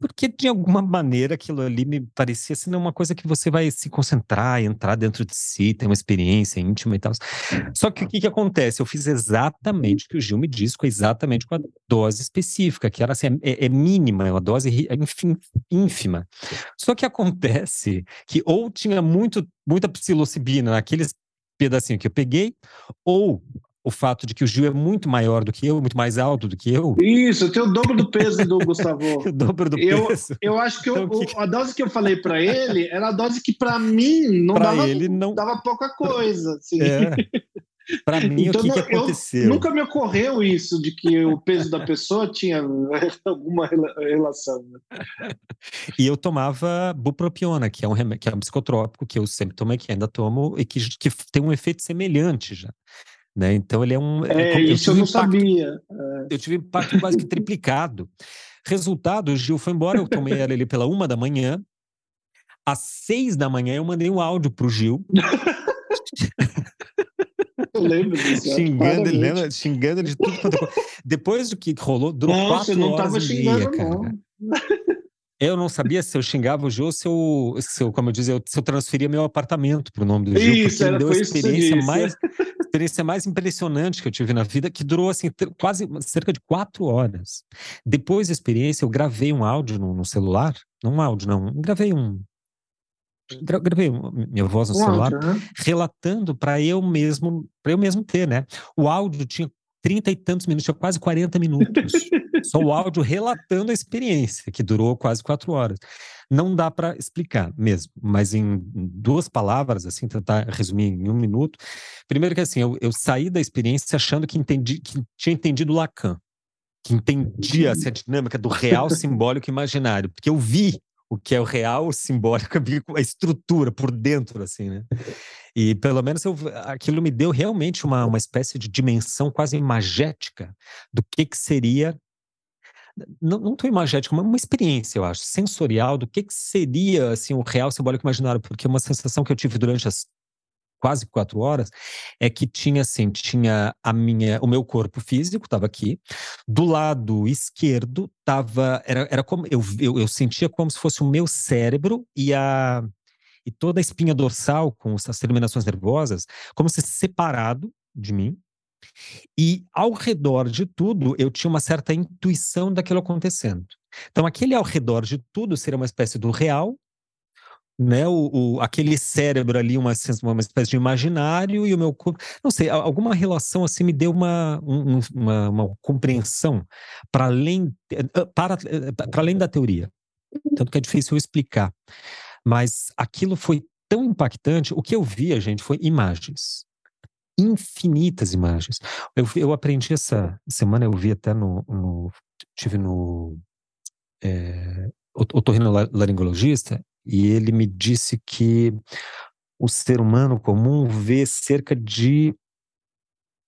porque de alguma maneira aquilo ali me parecia assim, uma coisa que você vai se concentrar, entrar dentro de si, ter uma experiência íntima e tal. Só que o que, que acontece? Eu fiz exatamente o que o Gil me disse, com exatamente com a dose específica, que era assim, é, é mínima, é uma dose enfim, ínfima. Só que acontece que ou tinha muito, muita psilocibina naqueles pedacinho que eu peguei, ou o fato de que o Gil é muito maior do que eu, muito mais alto do que eu. Isso, eu tenho o dobro do peso do Gustavo. o dobro do eu, peso. Eu acho que, então, eu, que... a dose que eu falei para ele era a dose que para mim não pra dava, ele não dava pouca coisa. Assim. É. Para mim, então, o que, que aconteceu? nunca me ocorreu isso de que o peso da pessoa tinha alguma relação. Né? E eu tomava bupropiona, que é um que é um psicotrópico que eu sempre tomei, que ainda tomo e que, que tem um efeito semelhante já. Né? Então ele é um. É, é isso eu não impacto, sabia. É. Eu tive impacto quase que triplicado. Resultado, o Gil foi embora, eu tomei ela ali pela uma da manhã. Às seis da manhã eu mandei um áudio pro Gil. eu lembro disso. xingando, ele, lembra, xingando ele de tudo quanto é Depois do que rolou, durou Nossa, quatro não horas e meia, cara. Não. Eu não sabia se eu xingava o Gil ou se eu, se eu como eu dizia, se eu transferia meu apartamento para o nome do Gil, isso, porque era, me deu a experiência mais, experiência mais impressionante que eu tive na vida, que durou assim quase cerca de quatro horas. Depois da experiência, eu gravei um áudio no, no celular, não um áudio, não, gravei um gravei minha voz no um celular áudio, né? relatando para eu mesmo para eu mesmo ter né o áudio tinha trinta e tantos minutos, tinha quase 40 minutos. Só o áudio relatando a experiência, que durou quase quatro horas. Não dá para explicar mesmo, mas em duas palavras, assim, tentar resumir em um minuto. Primeiro que assim, eu, eu saí da experiência achando que entendi, que tinha entendido Lacan, que entendia essa dinâmica do real, simbólico e imaginário, porque eu vi o que é o real, o simbólico, a estrutura por dentro, assim, né? E pelo menos eu, aquilo me deu realmente uma, uma espécie de dimensão quase imagética do que, que seria não, tão imagética, mas uma experiência, eu acho, sensorial do que, que seria assim o real simbólico imaginário, porque uma sensação que eu tive durante as quase quatro horas é que tinha assim, tinha a minha, o meu corpo físico estava aqui, do lado esquerdo estava, era, era como eu, eu, eu sentia como se fosse o meu cérebro e a e toda a espinha dorsal com as terminações nervosas, como se separado de mim. E ao redor de tudo, eu tinha uma certa intuição daquilo acontecendo. Então, aquele ao redor de tudo seria uma espécie do real, né? O, o, aquele cérebro ali, uma, uma espécie de imaginário, e o meu corpo. Não sei, alguma relação assim me deu uma, um, uma, uma compreensão para além, eh, para, eh, para além da teoria. Tanto que é difícil eu explicar. Mas aquilo foi tão impactante. O que eu via, gente, foi imagens. Infinitas imagens. Eu, eu aprendi essa semana, eu vi até no. no tive no. É, otorrinolaringologista, e ele me disse que o ser humano comum vê cerca de.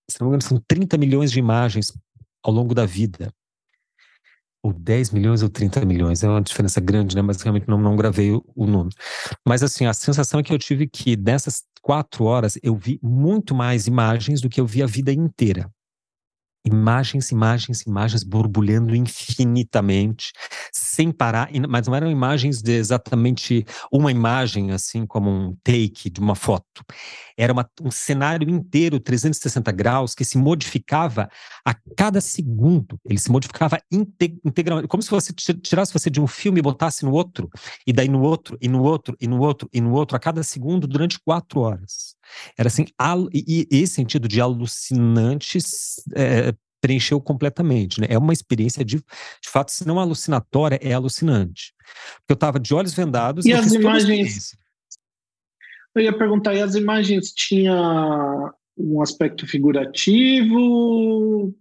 Se não me engano, são 30 milhões de imagens ao longo da vida ou 10 milhões ou 30 milhões, é uma diferença grande, né? Mas realmente não, não gravei o, o, número. Mas assim, a sensação é que eu tive que dessas quatro horas eu vi muito mais imagens do que eu vi a vida inteira. Imagens, imagens, imagens borbulhando infinitamente, sem parar, mas não eram imagens de exatamente uma imagem, assim como um take de uma foto. Era uma, um cenário inteiro, 360 graus, que se modificava a cada segundo. Ele se modificava integralmente, como se você tirasse você de um filme e botasse no outro, e daí no outro, e no outro, e no outro, e no outro, a cada segundo, durante quatro horas. Era assim, e, e esse sentido de alucinante é, preencheu completamente, né? É uma experiência de, de fato, se não alucinatória, é alucinante. Porque eu estava de olhos vendados e, as imagens. Eu ia perguntar, e as imagens tinha um aspecto figurativo?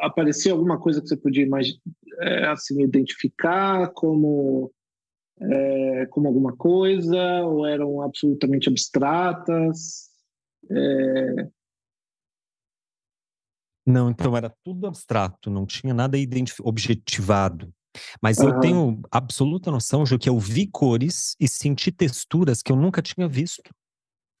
Aparecia alguma coisa que você podia imaginar, é, assim, identificar como é, como alguma coisa, ou eram absolutamente abstratas? É... Não, então era tudo abstrato, não tinha nada objetivado. Mas uhum. eu tenho absoluta noção, Ju, que eu vi cores e senti texturas que eu nunca tinha visto.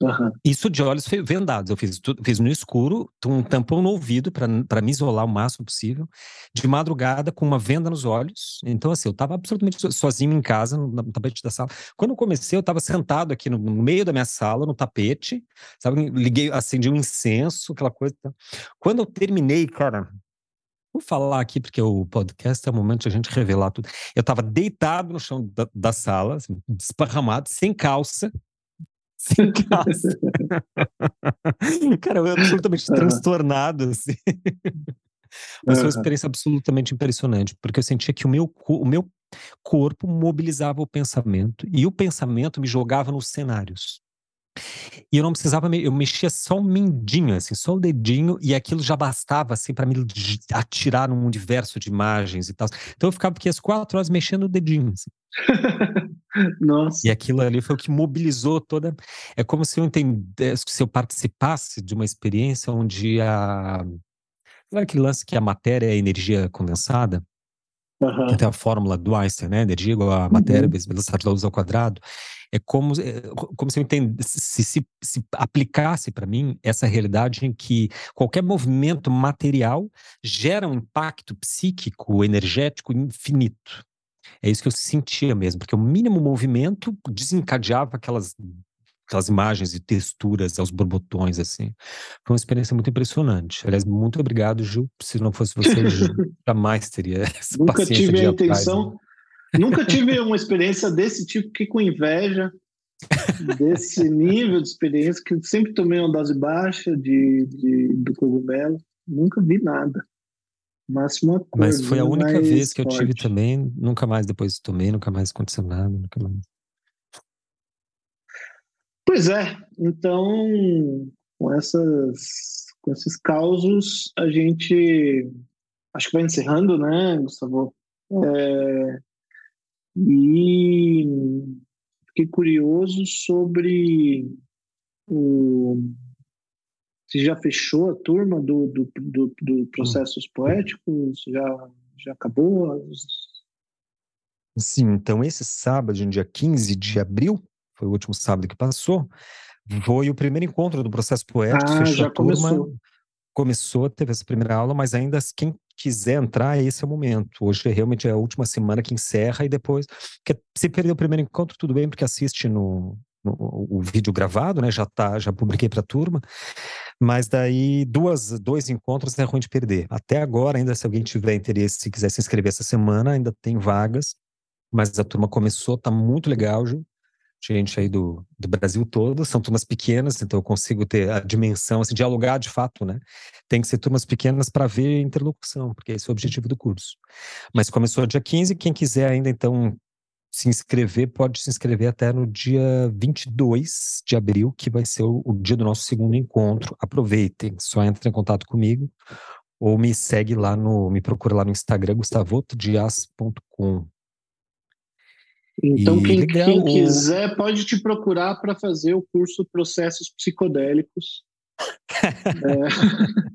Uhum. Isso de olhos vendados. Eu fiz, fiz no escuro, um tampão no ouvido para me isolar o máximo possível, de madrugada com uma venda nos olhos. Então, assim, eu estava absolutamente sozinho em casa, no, tapete da sala. Quando eu comecei, eu estava sentado aqui no, no, meio da minha sala, no tapete, sabe? Liguei, acendi um incenso, aquela coisa. Quando eu terminei, cara, Vou falar aqui porque o podcast é o momento de a gente revelar tudo. Eu estava deitado no chão da, da sala, assim, desparramado, sem calça, sem casa. Cara, eu absolutamente uhum. transtornado, assim. Mas foi uma experiência absolutamente impressionante, porque eu sentia que o meu, o meu corpo mobilizava o pensamento e o pensamento me jogava nos cenários. E eu não precisava, eu mexia só um mindinho, assim, só o dedinho, e aquilo já bastava, assim, para me atirar num universo de imagens e tal. Então eu ficava aqui as quatro horas mexendo o dedinho, assim. Nossa. E aquilo ali foi o que mobilizou toda. É como se eu entendesse, se eu participasse de uma experiência onde a. Sabe aquele lance que a matéria é energia condensada? Uhum. Tem a fórmula do Einstein, né? Energia igual a matéria uhum. vezes velocidade da luz ao quadrado. É como, é, como se eu entendesse, se, se, se aplicasse para mim essa realidade em que qualquer movimento material gera um impacto psíquico, energético infinito. É isso que eu sentia mesmo, porque o mínimo movimento desencadeava aquelas aquelas imagens e texturas aos borbotões, assim. Foi uma experiência muito impressionante. Aliás, muito obrigado, Gil. Se não fosse você, jamais teria essa Nunca tive a intenção, nunca tive uma experiência desse tipo, que com inveja desse nível de experiência, que sempre tomei uma dose baixa de, de do cogumelo. Nunca vi nada. Máximo uma coisa, Mas foi a única vez que eu tive também, nunca mais depois tomei, nunca mais aconteceu nada, nunca mais. Pois é, então com essas com esses causos a gente acho que vai encerrando, né, Gustavo? É, e fiquei curioso sobre o você já fechou a turma do, do, do, do processos poéticos? Já, já acabou? Sim, então esse sábado, dia 15 de abril, foi o último sábado que passou, foi o primeiro encontro do processo poético. Ah, já a turma, começou. Começou, teve essa primeira aula, mas ainda quem quiser entrar, esse é o momento. Hoje é realmente é a última semana que encerra e depois. se perdeu o primeiro encontro, tudo bem, porque assiste no, no o vídeo gravado, né? Já tá, já publiquei para a turma. Mas daí, duas, dois encontros é ruim de perder. Até agora, ainda, se alguém tiver interesse, se quiser se inscrever essa semana, ainda tem vagas. Mas a turma começou, tá muito legal, Ju. Gente aí do, do Brasil todo, são turmas pequenas, então eu consigo ter a dimensão, assim, dialogar de fato, né? Tem que ser turmas pequenas para ver interlocução, porque esse é o objetivo do curso. Mas começou dia 15, quem quiser ainda, então, se inscrever, pode se inscrever até no dia 22 de abril, que vai ser o, o dia do nosso segundo encontro. Aproveitem, só entre em contato comigo ou me segue lá no, me procura lá no Instagram, gustavotodias.com. Então, quem, legal, quem, quiser pode te procurar para fazer o curso Processos Psicodélicos. é.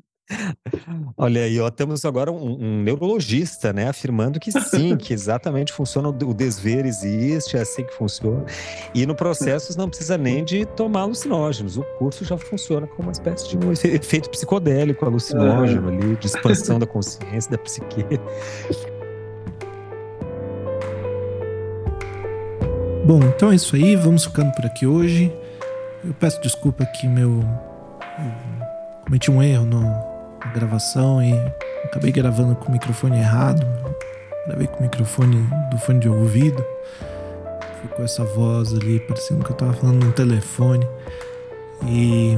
Olha aí, ó, temos agora um, um, neurologista, né, afirmando que sim, que exatamente funciona o desver existe, é assim que funciona. E no processo não precisa nem de tomar alucinógenos. O curso já funciona como uma espécie de um efeito psicodélico alucinógeno ali, de expansão da consciência, da psique. Bom, então é isso aí, vamos ficando por aqui hoje. Eu peço desculpa que meu eu cometi um erro no, na gravação e acabei gravando com o microfone errado. Gravei com o microfone do fone de ouvido. Ficou essa voz ali, parecendo que eu tava falando no telefone. E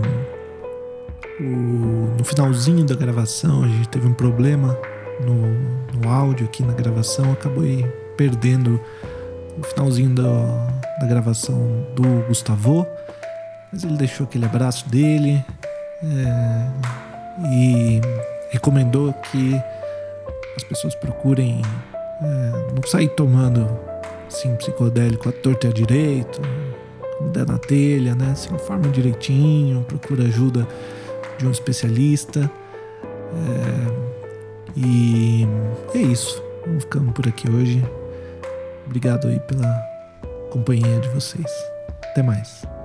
o, no finalzinho da gravação a gente teve um problema no, no áudio aqui na gravação. Acabei perdendo o finalzinho da, da gravação do Gustavo, mas ele deixou aquele abraço dele é, e recomendou que as pessoas procurem é, não sair tomando assim, psicodélico à torta e à direito, der na telha, né? Se informa direitinho, procura ajuda de um especialista. É, e é isso. Vamos ficando por aqui hoje. Obrigado aí pela companhia de vocês. Até mais.